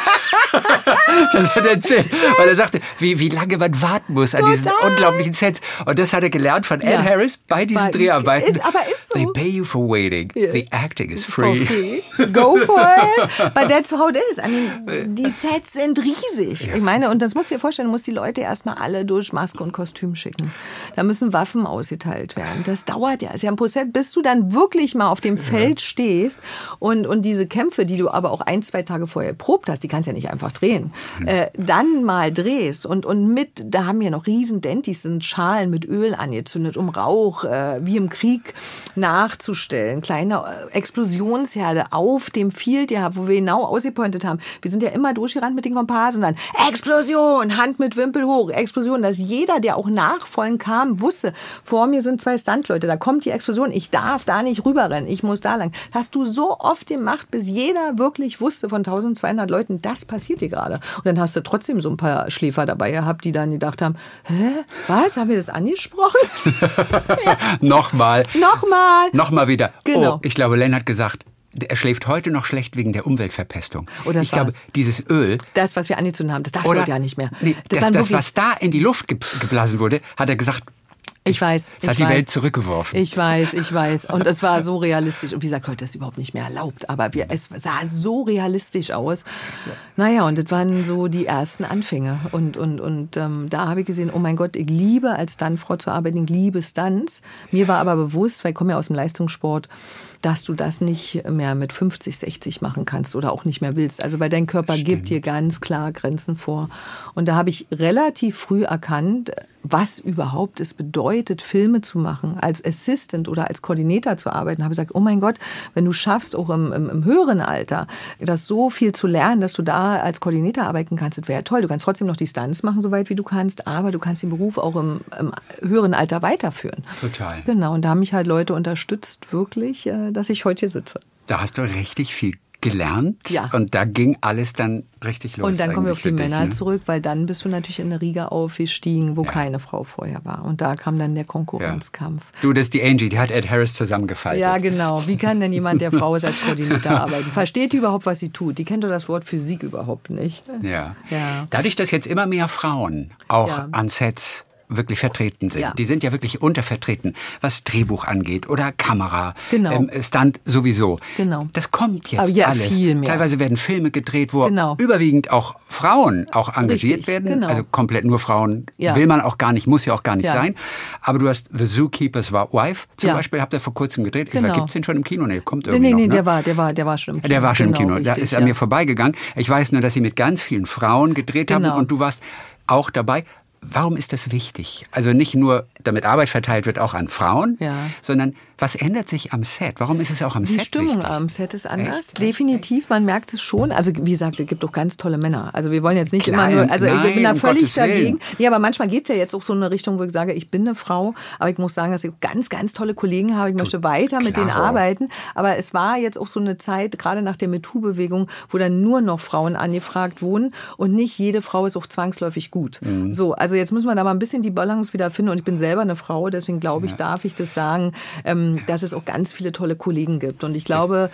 [laughs] das hat er erzählt, weil er sagte, wie, wie lange man warten muss an Total. diesen unglaublichen Sets. Und das hat er gelernt von Ed ja. Harris bei diesen bei, Dreharbeiten. Ist, aber ist so. They pay you for waiting. Yeah. The acting is free. free. Go for it. [laughs] But that's how it is. I mean, die Sets sind riesig. Ja. Ich meine, und das muss dir vorstellen, du musst die Leute erstmal alle durch Maske und Kostüm schicken. Da müssen Waffen ausgeteilt werden. Das dauert ja. ist ja ein Prozess, bis du dann wirklich mal auf dem Feld stehst und, und diese Kämpfe, die du aber auch ein, zwei Tage vorher probt hast, die kannst du ja nicht einfach drehen, äh, dann mal drehst und, und mit, da haben wir noch riesen Dentis, sind Schalen mit Öl angezündet, um Rauch äh, wie im Krieg nachzustellen. Kleine äh, Explosionsherde auf dem Field, ja, wo wir genau ausgepointet haben. Wir sind ja immer durchgerannt mit den Komparsen dann Explosion, Hand mit Wimpel hoch, Explosion, dass jeder, der auch nachfolgen kam, wusste, vor mir sind zwei Standleute, da kommt die Explosion, ich darf da nicht rüberrennen, ich muss da lang. Hast du so oft gemacht, bis jeder wirklich wusste von 1200 Leuten, das passiert hier gerade. Und dann hast du trotzdem so ein paar Schläfer dabei gehabt, die dann gedacht haben, hä, was, haben wir das angesprochen? [laughs] ja. Nochmal. Nochmal. Nochmal wieder. Genau. Oh, ich glaube, Len hat gesagt, er schläft heute noch schlecht wegen der Umweltverpestung. Oh, das ich glaube, dieses Öl. Das, was wir angezündet haben, das darfst du ja nicht mehr. Nee, das, das, das was da in die Luft geblasen wurde, hat er gesagt, Ich weiß. Es hat ich die weiß. Welt zurückgeworfen. Ich weiß, ich weiß. Und es war so [laughs] realistisch. Und wie gesagt, heute ist überhaupt nicht mehr erlaubt. Aber wir, es sah so realistisch aus. Naja, und das waren so die ersten Anfänge. Und, und, und ähm, da habe ich gesehen, oh mein Gott, ich liebe als Stuntfrau zu arbeiten, ich liebe Stunts. Mir war aber bewusst, weil ich komme ja aus dem Leistungssport, dass du das nicht mehr mit 50, 60 machen kannst oder auch nicht mehr willst. Also weil dein Körper Stimmt. gibt dir ganz klar Grenzen vor. Und da habe ich relativ früh erkannt, was überhaupt es bedeutet, Filme zu machen, als Assistant oder als Koordinator zu arbeiten. Habe gesagt, oh mein Gott, wenn du schaffst, auch im, im, im höheren Alter, das so viel zu lernen, dass du da als Koordinator arbeiten kannst, das wäre ja toll. Du kannst trotzdem noch die Stunts machen, soweit wie du kannst, aber du kannst den Beruf auch im, im höheren Alter weiterführen. Total. Genau, und da haben mich halt Leute unterstützt, wirklich, äh, dass ich heute hier sitze. Da hast du richtig viel gelernt ja. und da ging alles dann richtig los. Und dann kommen wir auf die dich, Männer ne? zurück, weil dann bist du natürlich in eine Riga aufgestiegen, wo ja. keine Frau vorher war. Und da kam dann der Konkurrenzkampf. Ja. Du, das ist die Angie, die hat Ed Harris zusammengefaltet. Ja, genau. Wie kann denn jemand, der Frau ist, als Koordinator arbeiten? Versteht die überhaupt, was sie tut? Die kennt doch das Wort Physik überhaupt nicht. Ja. ja. Dadurch, dass jetzt immer mehr Frauen auch an Sets wirklich vertreten sind. Ja. Die sind ja wirklich untervertreten, was Drehbuch angeht oder Kamera, Genau. ähm, Stunt sowieso. Genau. Das kommt jetzt Aber ja, alles. viel mehr. Teilweise werden Filme gedreht, wo Genau. überwiegend auch Frauen auch engagiert Richtig, werden. genau. Also komplett nur Frauen Ja. will man auch gar nicht, muss ja auch gar nicht sein. Aber du hast The Zookeeper's Wife zum. Beispiel, habt ihr vor kurzem gedreht. Genau. Gibt es den schon im Kino? Nee, kommt irgendwie nee, nee, noch, ne? der, war, der, war, der war schon im Kino. Der war schon genau, im Kino. da richtig, ist an mir vorbeigegangen. Ich weiß nur, dass sie mit ganz vielen Frauen gedreht haben Genau. und du warst auch dabei. Warum ist das wichtig? Also nicht nur, damit Arbeit verteilt wird, auch an Frauen, Ja. sondern was ändert sich am Set? Warum ist es auch am Die Set Stimmung wichtig? am Set ist anders. Definitiv, man merkt es schon. Also wie gesagt, es gibt auch ganz tolle Männer. Also wir wollen jetzt nicht Klein, immer nur, also ich nein, bin da um völlig Willen. dagegen. Nee, aber manchmal geht es ja jetzt auch so in eine Richtung, wo ich sage, ich bin eine Frau, aber ich muss sagen, dass ich ganz, ganz tolle Kollegen habe. Ich möchte weiter mit denen Klaro. arbeiten. Aber es war jetzt auch so eine Zeit, gerade nach der MeToo-Bewegung, wo dann nur noch Frauen angefragt wurden und nicht jede Frau ist auch zwangsläufig gut. Mhm. So, also jetzt müssen wir da mal ein bisschen die Balance wieder finden. Und ich bin selber eine Frau, deswegen glaube ich, darf ich das sagen, ähm, dass es auch ganz viele tolle Kollegen gibt. Und ich glaube,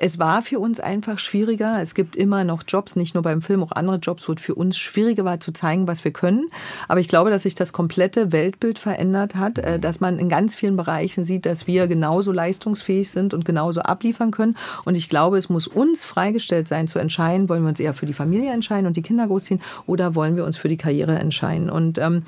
es war für uns einfach schwieriger. Es gibt immer noch Jobs, nicht nur beim Film, auch andere Jobs, wo es für uns schwieriger war zu zeigen, was wir können. Aber ich glaube, dass sich das komplette Weltbild verändert hat, äh, dass man in ganz vielen Bereichen sieht, dass wir genauso leistungsfähig sind und genauso abliefern können. Und ich glaube, es muss uns freigestellt sein zu entscheiden, wollen wir uns eher für die Familie entscheiden und die Kinder großziehen oder wollen wir uns für die Karriere entscheiden. Und ähm,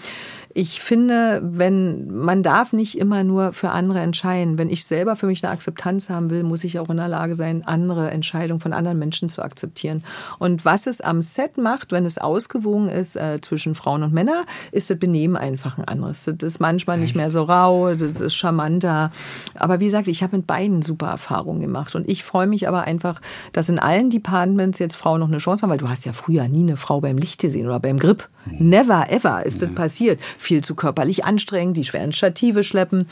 ich finde, wenn man darf nicht immer nur für andere entscheiden. Wenn ich selber für mich eine Akzeptanz haben will, muss ich auch in der Lage sein, andere Entscheidungen von anderen Menschen zu akzeptieren. Und was es am Set macht, wenn es ausgewogen ist äh, zwischen Frauen und Männern, ist das Benehmen einfach ein anderes. Das ist manchmal nicht mehr so rau, das ist charmanter. Aber wie gesagt, ich habe mit beiden super Erfahrungen gemacht. Und ich freue mich aber einfach, dass in allen Departments jetzt Frauen noch eine Chance haben, weil du hast ja früher nie eine Frau beim Licht gesehen oder beim Grip. Never ever ist das passiert. Viel zu körperlich anstrengend, die schweren Stative schleppen.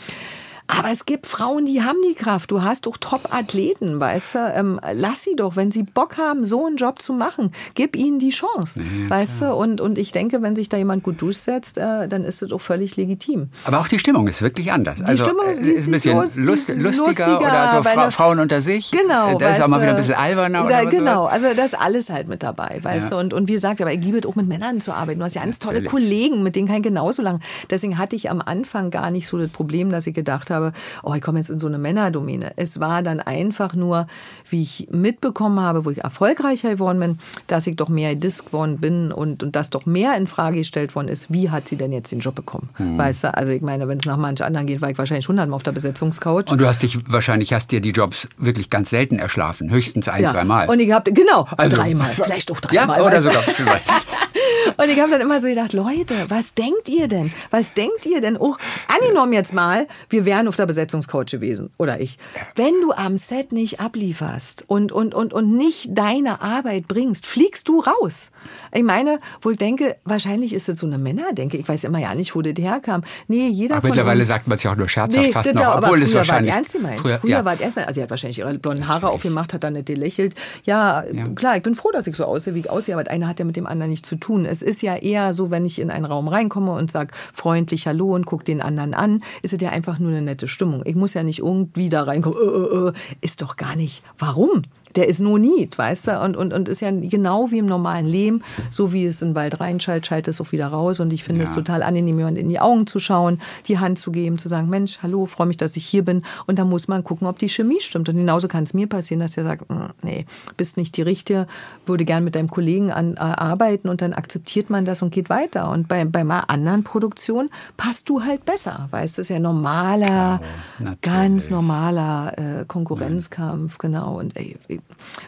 Aber es gibt Frauen, die haben die Kraft. Du hast doch Top-Athleten, weißt du? Ähm, lass sie doch, wenn sie Bock haben, so einen Job zu machen, gib ihnen die Chance, weißt du? Und, und ich denke, wenn sich da jemand gut durchsetzt, äh, dann ist es doch völlig legitim. Aber auch die Stimmung ist wirklich anders. Die also Stimmung äh, ist- ist, ein bisschen lust, lust- lustiger, lustiger, oder so weil Fra da- Frauen unter sich. Genau. Äh, Da ist auch mal wieder ein bisschen alberner Oder oder, genau, also das ist alles halt mit dabei, weißt Ja. du. Und, und wie gesagt, aber ich liebe es auch mit Männern zu arbeiten. Du hast ja ganz tolle. Kollegen, mit denen kann ich genauso lang. Deswegen hatte ich am Anfang gar nicht so das Problem, dass ich gedacht habe, oh, ich komme jetzt in so eine Männerdomäne. Es war dann einfach nur, wie ich mitbekommen habe, wo ich erfolgreicher geworden bin, dass ich doch mehr Disc geworden bin und, und dass doch mehr in Frage gestellt worden ist, wie hat sie denn jetzt den Job bekommen? Hm. Weißt du, also ich meine, wenn es nach manch anderen geht, war ich wahrscheinlich hundertmal auf der Besetzungscouch. Und du hast dich wahrscheinlich hast dir die Jobs wirklich ganz selten erschlafen, höchstens ein, Ja. zweimal. Und ich habe, genau, Also- dreimal, [laughs] vielleicht auch ja, dreimal. oder weißt du. sogar vielleicht. [laughs] Und ich habe dann immer so gedacht, Leute, was denkt ihr denn? Was denkt ihr denn? Oh, angenommen jetzt mal, wir wären auf der Besetzungscoach gewesen oder ich. Wenn du am Set nicht ablieferst und, und, und, und nicht deine Arbeit bringst, fliegst du raus. Ich meine, wo ich denke, wahrscheinlich ist es so eine Männerdenke. Ich weiß immer ja nicht, wo das herkam. Nee, jeder Aber mittlerweile uns, sagt man es ja auch nur scherzhaft fast das noch, aber obwohl es wahrscheinlich war ernst gemeint. Früher, früher, ja. war es ernst gemeint. Also sie hat wahrscheinlich ihre blonden Haare aufgemacht, hat dann nicht gelächelt. Ja, klar, ich bin froh, dass ich so aussehe, wie ich aussehe, aber das eine hat ja mit dem anderen nichts zu tun. Es ist ja eher so, wenn ich in einen Raum reinkomme und sage freundlich Hallo und gucke den anderen an, ist es ja einfach nur eine nette Stimmung. Ich muss ja nicht irgendwie da reinkommen, äh, äh, äh. ist doch gar nicht. Warum? Der ist no need, weißt du? Und, und, und ist ja genau wie im normalen Leben, so wie es in den Wald reinschaltet, schaltet es auch wieder raus. Und ich finde ja. es total angenehm, jemand in die Augen zu schauen, die Hand zu geben, zu sagen, Mensch, hallo, freue mich, dass ich hier bin. Und da muss man gucken, ob die Chemie stimmt. Und genauso kann es mir passieren, dass er sagt, hm, nee, bist nicht die Richtige, würde gern mit deinem Kollegen an, äh, arbeiten und dann akzeptiert man das und geht weiter. Und bei, bei einer anderen Produktion passt du halt besser, weißt du, ist ja normaler, Klar, ganz normaler äh, Konkurrenzkampf, Nein. genau. Und ey,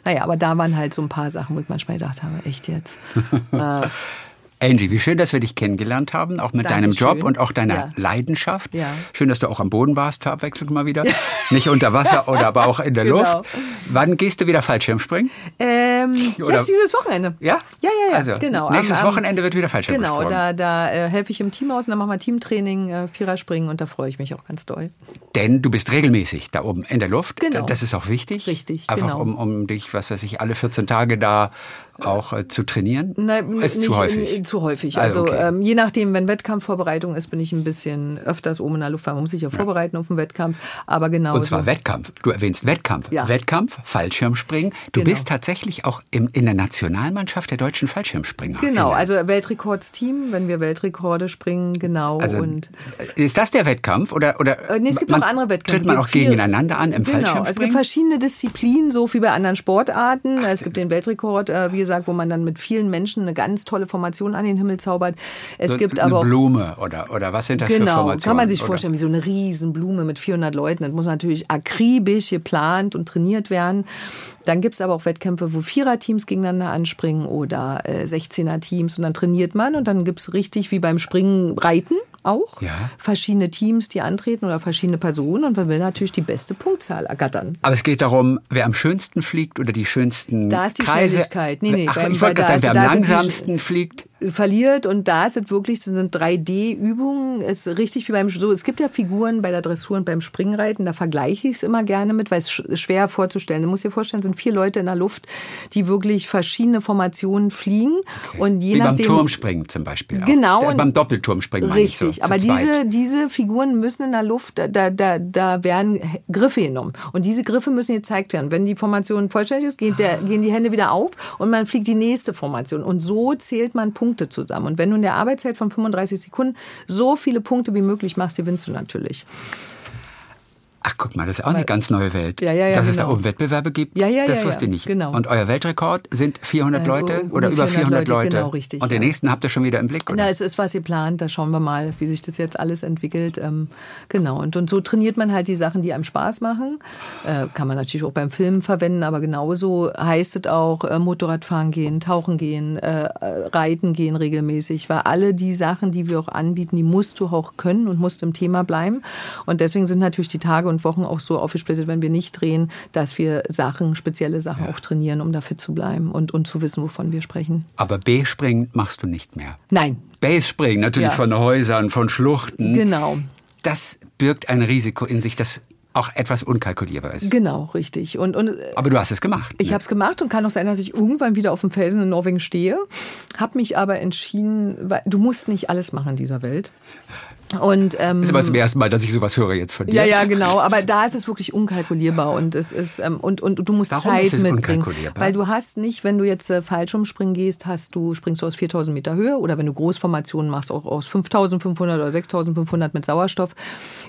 naja, aber da waren halt so ein paar Sachen, wo ich manchmal gedacht habe, echt jetzt. [laughs] äh, Angie, wie schön, dass wir dich kennengelernt haben, auch mit Dankeschön. deinem Job und auch deiner ja. Leidenschaft. Ja. Schön, dass du auch am Boden warst, abwechselnd mal wieder. Nicht unter Wasser [laughs] oder aber auch in der genau. Luft. Wann gehst du wieder Fallschirmspringen? Ähm? [laughs] Jetzt dieses Wochenende. Ja? Ja, ja, ja. Also, genau. Nächstes am, Wochenende wird wieder Fallschirmspringen. Genau, da, da äh, helfe ich im Team aus und dann machen wir Teamtraining, äh, Viererspringen und da freue ich mich auch ganz doll. Denn du bist regelmäßig da oben in der Luft. Genau. Das ist auch wichtig. Richtig, Einfach genau. um, um dich, was weiß ich, alle 14 Tage da auch äh, zu trainieren? Nein, ist nicht, zu häufig. Zu häufig. Also, also okay. ähm, je nachdem, wenn Wettkampfvorbereitung ist, bin ich ein bisschen öfters oben in der Luft, weil man muss sich ja vorbereiten auf den Wettkampf. Aber genau. Und zwar Wettkampf. Du erwähnst Wettkampf. Ja. Wettkampf, Fallschirmspringen. Du genau. bist tatsächlich auch im, in der Nationalmannschaft der deutschen Fallschirmspringer. Genau, also Weltrekordsteam, wenn wir Weltrekorde springen, genau. Also, und ist das der Wettkampf oder oder? Äh, nee, es gibt man, noch andere Wettkämpfe. Tritt man auch gegeneinander an im genau. Fallschirmspringen? Es gibt verschiedene Disziplinen, so wie bei anderen Sportarten. Ach, es gibt den Weltrekord, äh, wie gesagt, wo man dann mit vielen Menschen eine ganz tolle Formation an den Himmel zaubert. Es so gibt eine aber auch, Blume oder, oder was sind das genau, für Formationen? kann man sich oder? vorstellen, wie so eine Riesenblume mit 400 Leuten. Das muss natürlich akribisch geplant und trainiert werden. Dann gibt es aber auch Wettkämpfe, wo Viererteams gegeneinander anspringen oder äh, 16er-Teams und dann trainiert man und dann gibt es richtig wie beim Springen Reiten auch. Ja. Verschiedene Teams, die antreten oder verschiedene Personen und man will natürlich die beste Punktzahl ergattern. Aber es geht darum, wer am schönsten fliegt oder die schönsten Da ist die Kreise. Schnelligkeit. Nee, nee, Ach, beim- ich wollte gerade sagen, wer am langsamsten fliegt. Verliert und da ist es wirklich, das sind 3D-Übungen, ist richtig wie beim, so, es gibt ja Figuren bei der Dressur und beim Springreiten, da vergleiche ich es immer gerne mit, weil es sch- schwer vorzustellen. Du musst dir vorstellen, es sind vier Leute in der Luft, die wirklich verschiedene Formationen fliegen und je Wie beim nachdem... Turmspringen zum Beispiel. Auch. Genau. Äh, beim Doppelturmspringen meine ich so, Richtig, aber zweit. diese, diese Figuren müssen in der Luft, da, da, da, da werden Griffe genommen. Und diese Griffe müssen gezeigt werden. Wenn die Formation vollständig ist, geht der, gehen die Hände wieder auf und man fliegt die nächste Formation. Und so zählt man Punkte zusammen. Und wenn du in der Arbeitszeit von 35 Sekunden so viele Punkte wie möglich machst, gewinnst du natürlich. Ach, guck mal, das ist auch eine ganz neue Welt. Ja, ja, ja, Dass es da genau. oben Wettbewerbe gibt, Ja, ja, das ja, wusste ich nicht. genau. Und euer Weltrekord sind 400 Äh, Leute um oder über 400 400 Leute? genau, richtig, Und den nächsten habt ihr schon wieder im Blick, Na, oder? es ist was geplant, da schauen wir mal, wie sich das jetzt alles entwickelt. Ähm, genau, und, und so trainiert man halt die Sachen, die einem Spaß machen. Äh, kann man natürlich auch beim Filmen verwenden, aber genauso heißt es auch äh, Motorradfahren gehen, tauchen gehen, äh, äh, reiten gehen regelmäßig, weil alle die Sachen, die wir auch anbieten, die musst du auch können und musst im Thema bleiben. Und deswegen sind natürlich die Tage und Wochen auch so aufgesplittet, wenn wir nicht drehen, dass wir Sachen, spezielle Sachen auch trainieren, um da fit zu bleiben und, und zu wissen, wovon wir sprechen. Aber B-Springen machst du nicht mehr. Nein, Base-Springen, natürlich Ja. von Häusern, von Schluchten. genau. Das birgt ein Risiko in sich, das auch etwas unkalkulierbar ist. Genau, richtig. Und, und Aber du hast es gemacht. Ich ne? habe es gemacht und kann auch sein, dass ich irgendwann wieder auf dem Felsen in Norwegen stehe. Habe mich aber entschieden, weil du musst nicht alles machen in dieser Welt. Und ähm, ist aber zum ersten Mal, dass ich sowas höre jetzt von dir. ja, ja, genau. Aber da ist es wirklich unkalkulierbar und es ist ähm, und, und du musst Warum Zeit ist es mitbringen, unkalkulierbar? weil du hast nicht, wenn du jetzt äh, Fallschirmspringen gehst, hast du springst du aus 4000 Meter Höhe oder wenn du Großformationen machst auch aus 5500 oder 6500 mit Sauerstoff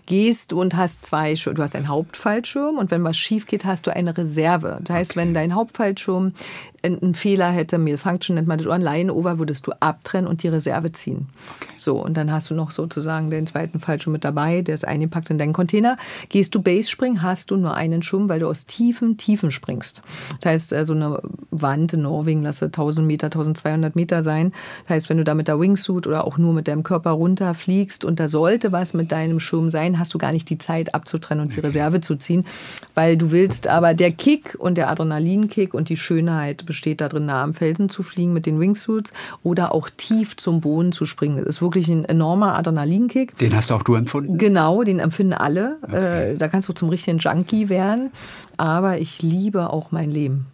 gehst und hast zwei, du hast einen Hauptfallschirm und wenn was schief geht, hast du eine Reserve. Das heißt, wenn dein Hauptfallschirm einen Fehler hätte, Malfunction nennt man das, oder ein Line-Over, würdest du abtrennen und die Reserve ziehen. So, und dann hast du noch sozusagen den zweiten Fallschirm mit dabei, der ist eingepackt in deinen Container. Gehst du Base springen, hast du nur einen Schirm, weil du aus tiefen Tiefen springst. Das heißt, so eine Wand in Norwegen, lasse 1000 Meter, 1200 Meter sein. Das heißt, wenn du da mit der Wingsuit oder auch nur mit deinem Körper runterfliegst und da sollte was mit deinem Schirm sein, hast du gar nicht die Zeit abzutrennen und die Reserve zu ziehen, weil du willst aber der Kick und der Adrenalinkick und die Schönheit besteht darin, nah am Felsen zu fliegen mit den Wingsuits oder auch tief zum Boden zu springen. Das ist wirklich ein enormer Adrenalinkick. Den hast auch du empfunden? Genau, den empfinden alle. Äh, da kannst du zum richtigen Junkie werden. Aber ich liebe auch mein Leben.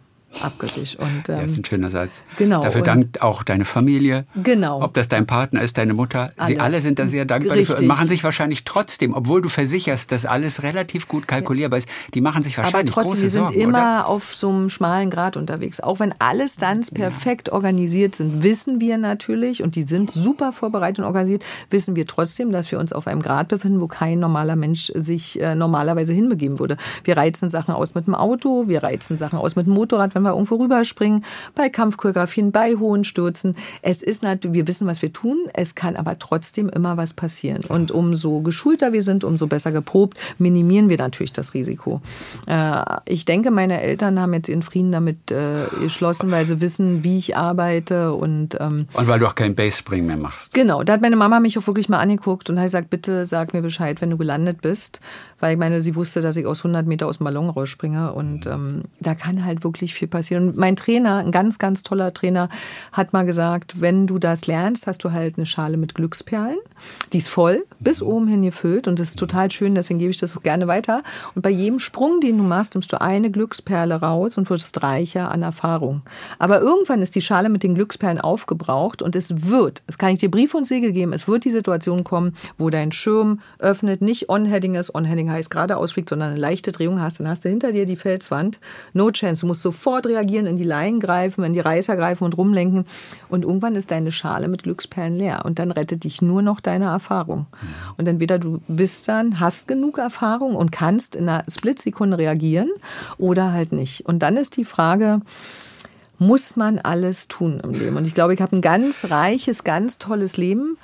Abgöttisch. Und, ähm, ja, das ist ein schöner Satz. Genau. Dafür dankt auch deine Familie. Genau. Ob das dein Partner ist, deine Mutter. Sie alle sind da sehr dankbar dafür und machen sich wahrscheinlich trotzdem, obwohl du versicherst, dass alles relativ gut kalkulierbar ist, die machen sich wahrscheinlich Aber trotzdem, große wir sind Sorgen, immer oder? auf so einem schmalen Grad unterwegs. Auch wenn alle Stunts perfekt organisiert sind, wissen wir natürlich, und die sind super vorbereitet und organisiert, wissen wir trotzdem, dass wir uns auf einem Grad befinden, wo kein normaler Mensch sich äh, normalerweise hinbegeben würde. Wir reizen Sachen aus mit dem Auto, wir reizen Sachen aus mit dem Motorrad, wenn wir irgendwo rüberspringen, bei Kampfchoreografien, bei hohen Stürzen. Es ist natürlich, wir wissen, was wir tun, es kann aber trotzdem immer was passieren. Und umso geschulter wir sind, umso besser geprobt, minimieren wir natürlich das Risiko. Äh, ich denke, meine Eltern haben jetzt ihren Frieden damit äh, geschlossen, weil sie wissen, wie ich arbeite und ähm, Und weil du auch kein Basespring mehr machst. Genau, da hat meine Mama mich auch wirklich mal angeguckt und hat gesagt, bitte sag mir Bescheid, wenn du gelandet bist, weil ich meine, sie wusste, dass ich aus 100 Meter aus dem Ballon rausspringe und ähm, da kann halt wirklich viel passieren. Und mein Trainer, ein ganz, ganz toller Trainer, hat mal gesagt, wenn du das lernst, hast du halt eine Schale mit Glücksperlen, die ist voll, bis oben hin gefüllt und das ist total schön, deswegen gebe ich das auch gerne weiter. Und bei jedem Sprung, den du machst, nimmst du eine Glücksperle raus und wirst reicher an Erfahrung. Aber irgendwann ist die Schale mit den Glücksperlen aufgebraucht und es wird, es kann ich dir Brief und Segel geben, es wird die Situation kommen, wo dein Schirm öffnet, nicht On-Heading ist, On-Heading heißt geradeaus fliegt, sondern eine leichte Drehung hast, dann hast du hinter dir die Felswand, no chance, du musst sofort reagieren, in die Leinen greifen, in die Reißer greifen und rumlenken und irgendwann ist deine Schale mit Glücksperlen leer und dann rettet dich nur noch deine Erfahrung. Und entweder du bist dann, hast genug Erfahrung und kannst in einer Splitsekunde reagieren oder halt nicht. Und dann ist die Frage, muss man alles tun im Leben? Und ich glaube, ich habe ein ganz reiches, ganz tolles Leben.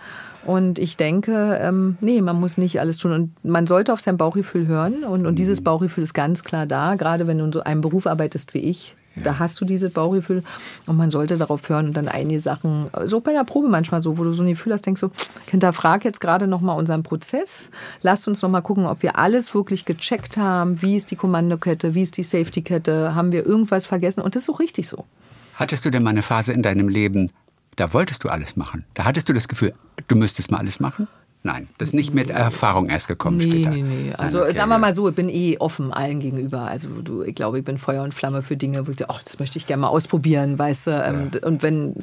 Und ich denke, ähm, nee, man muss nicht alles tun. Und man sollte auf sein Bauchgefühl hören. Und, und dieses Bauchgefühl ist ganz klar da, gerade wenn du in so einem Beruf arbeitest wie ich. Da hast du dieses Bauchgefühl und man sollte darauf hören und dann einige Sachen, so bei der Probe manchmal so, wo du so ein Gefühl hast, denkst so, hinterfrag jetzt gerade nochmal unseren Prozess. Lasst uns nochmal gucken, ob wir alles wirklich gecheckt haben. Wie ist die Kommandokette? Wie ist die Safety-Kette? Haben wir irgendwas vergessen? Und das ist auch richtig so. Hattest du denn mal eine Phase in deinem Leben, da wolltest du alles machen? Da hattest du das Gefühl, du müsstest mal alles machen? Nein, das ist nicht mit Erfahrung erst gekommen Nee, später. nee, nee. Also okay, sagen wir ja. mal so, ich bin eh offen allen gegenüber. Also du, ich glaube, ich bin Feuer und Flamme für Dinge, wo ich sage, oh, das möchte ich gerne mal ausprobieren, weißt du. Ähm, Und wenn,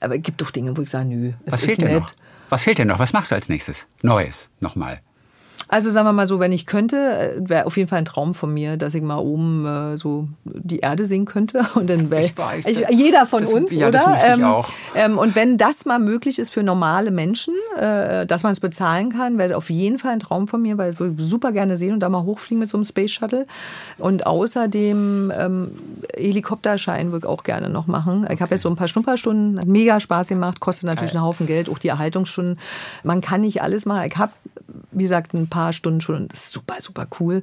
aber es gibt doch Dinge, wo ich sage, nö, es Was ist fehlt nett. noch? Was fehlt dir noch? Was machst du als nächstes? Neues, nochmal. Also sagen wir mal so, wenn ich könnte, wäre auf jeden Fall ein Traum von mir, dass ich mal oben äh, so die Erde sehen könnte. [laughs] Und dann wäre jeder von das- uns, ja, oder? das ich auch. Ähm, und wenn das mal möglich ist für normale Menschen, äh, dass man es bezahlen kann, wäre auf jeden Fall ein Traum von mir, weil ich würde super gerne sehen und da mal hochfliegen mit so einem Space Shuttle. Und außerdem ähm, Helikopterschein würde ich auch gerne noch machen. Ich habe jetzt so ein paar Schnupperstunden, hat mega Spaß gemacht, kostet natürlich Geil. einen Haufen Geld, auch die Erhaltungsstunden. Man kann nicht alles machen. Ich habe, wie gesagt, ein paar Stunden schon und das ist super, super cool.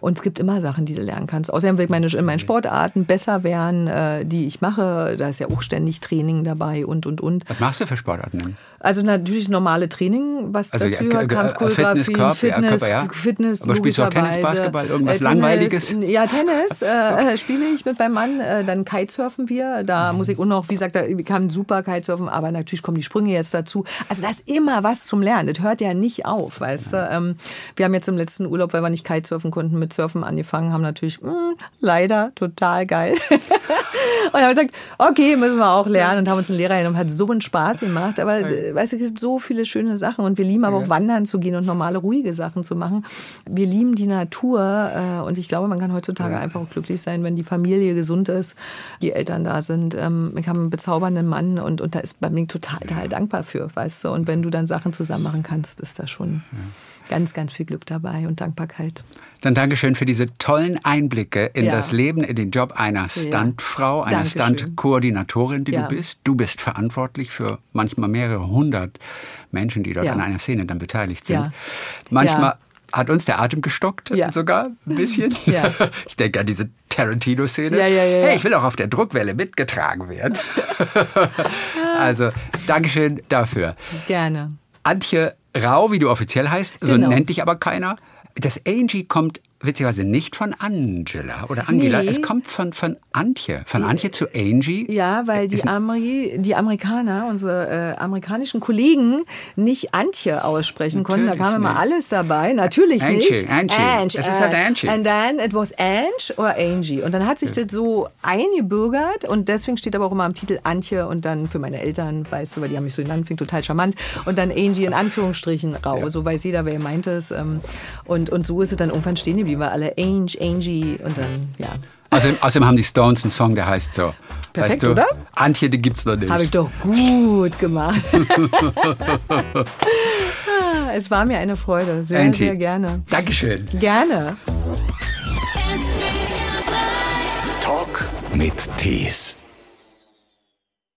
Und es gibt immer Sachen, die du lernen kannst. Außerdem will ich meine, in meinen Sportarten besser werden, äh, die ich mache. Da ist ja auch ständig Training dabei und, und, und. Was machst du für Sportarten? Also natürlich normale Training, was Also, dazu ja, Kampfchoreografie, Fitness, Körper, Fitness, Körper, ja. Fitness, Aber spielst du auch Tennis, logischerweise. Basketball, irgendwas Tennis, Langweiliges? Ja, Tennis [laughs] äh, spiele ich mit meinem Mann, äh, dann Kitesurfen wir. Da muss ich auch noch, wie gesagt, wir kann super Kitesurfen, aber natürlich kommen die Sprünge jetzt dazu. Also da ist immer was zum Lernen. Das hört ja nicht auf, weißt du. Ähm, wir haben jetzt im letzten Urlaub, weil wir nicht Kitesurfen konnten, mit Surfen angefangen, haben natürlich mh, leider total geil. [laughs] und haben gesagt, okay, müssen wir auch lernen und haben uns einen Lehrer genommen, hat so einen Spaß gemacht. Aber äh, weißt du, es gibt so viele schöne Sachen und wir lieben aber auch wandern zu gehen und normale ruhige Sachen zu machen. Wir lieben die Natur äh, und ich glaube, man kann heutzutage einfach auch glücklich sein, wenn die Familie gesund ist, die Eltern da sind. Ähm, ich habe einen bezaubernden Mann und, und da ist mir total, total dankbar für, weißt du. Und wenn du dann Sachen zusammen machen kannst, ist da schon ganz, ganz viel Glück dabei und Dankbarkeit. Dann Dankeschön für diese tollen Einblicke in Ja. das Leben, in den Job einer Stuntfrau, einer. Stuntkoordinatorin, die Ja. du bist. Du bist verantwortlich für manchmal mehrere hundert Menschen, die dort Ja. an einer Szene dann beteiligt sind. Manchmal hat uns der Atem gestockt, Ja. sogar ein bisschen. [laughs] Ja. [laughs] Ich denke an diese Tarantino-Szene. Ja. Hey, ich will auch auf der Druckwelle mitgetragen werden. [laughs] also, Dankeschön dafür. Gerne. Antje Rau, wie du offiziell heißt, so Genau. nennt dich aber keiner. Das Angie kommt witzigerweise nicht von Angela oder Angela. Nee. Es kommt von, von Antje. Von Antje zu Angie. Ja, weil die, Ameri die Amerikaner, unsere äh, amerikanischen Kollegen, nicht Antje aussprechen konnten. Da Natürlich kam immer alles dabei. Natürlich Angie, nicht. Angie. Es ist halt Angie. And then it was Ange oder Angie. Und dann hat sich das so eingebürgert und deswegen steht aber auch immer am Titel Antje und dann für meine Eltern, weißt du, weil die haben mich so genannt, fing total charmant. Und dann Angie in Anführungsstrichen raus. So weiß jeder, wer meint es. Ähm, Und, und so ist es dann irgendwann stehen geblieben, weil alle Ange, Angie und dann, ja. Außerdem, außerdem haben die Stones einen Song, der heißt so. Perfekt, weißt du, oder? Antje, die gibt's noch nicht. Habe ich doch gut gemacht. Ah, es war mir eine Freude. Sehr, Angie. sehr gerne. Dankeschön. Gerne. Talk mit Tees.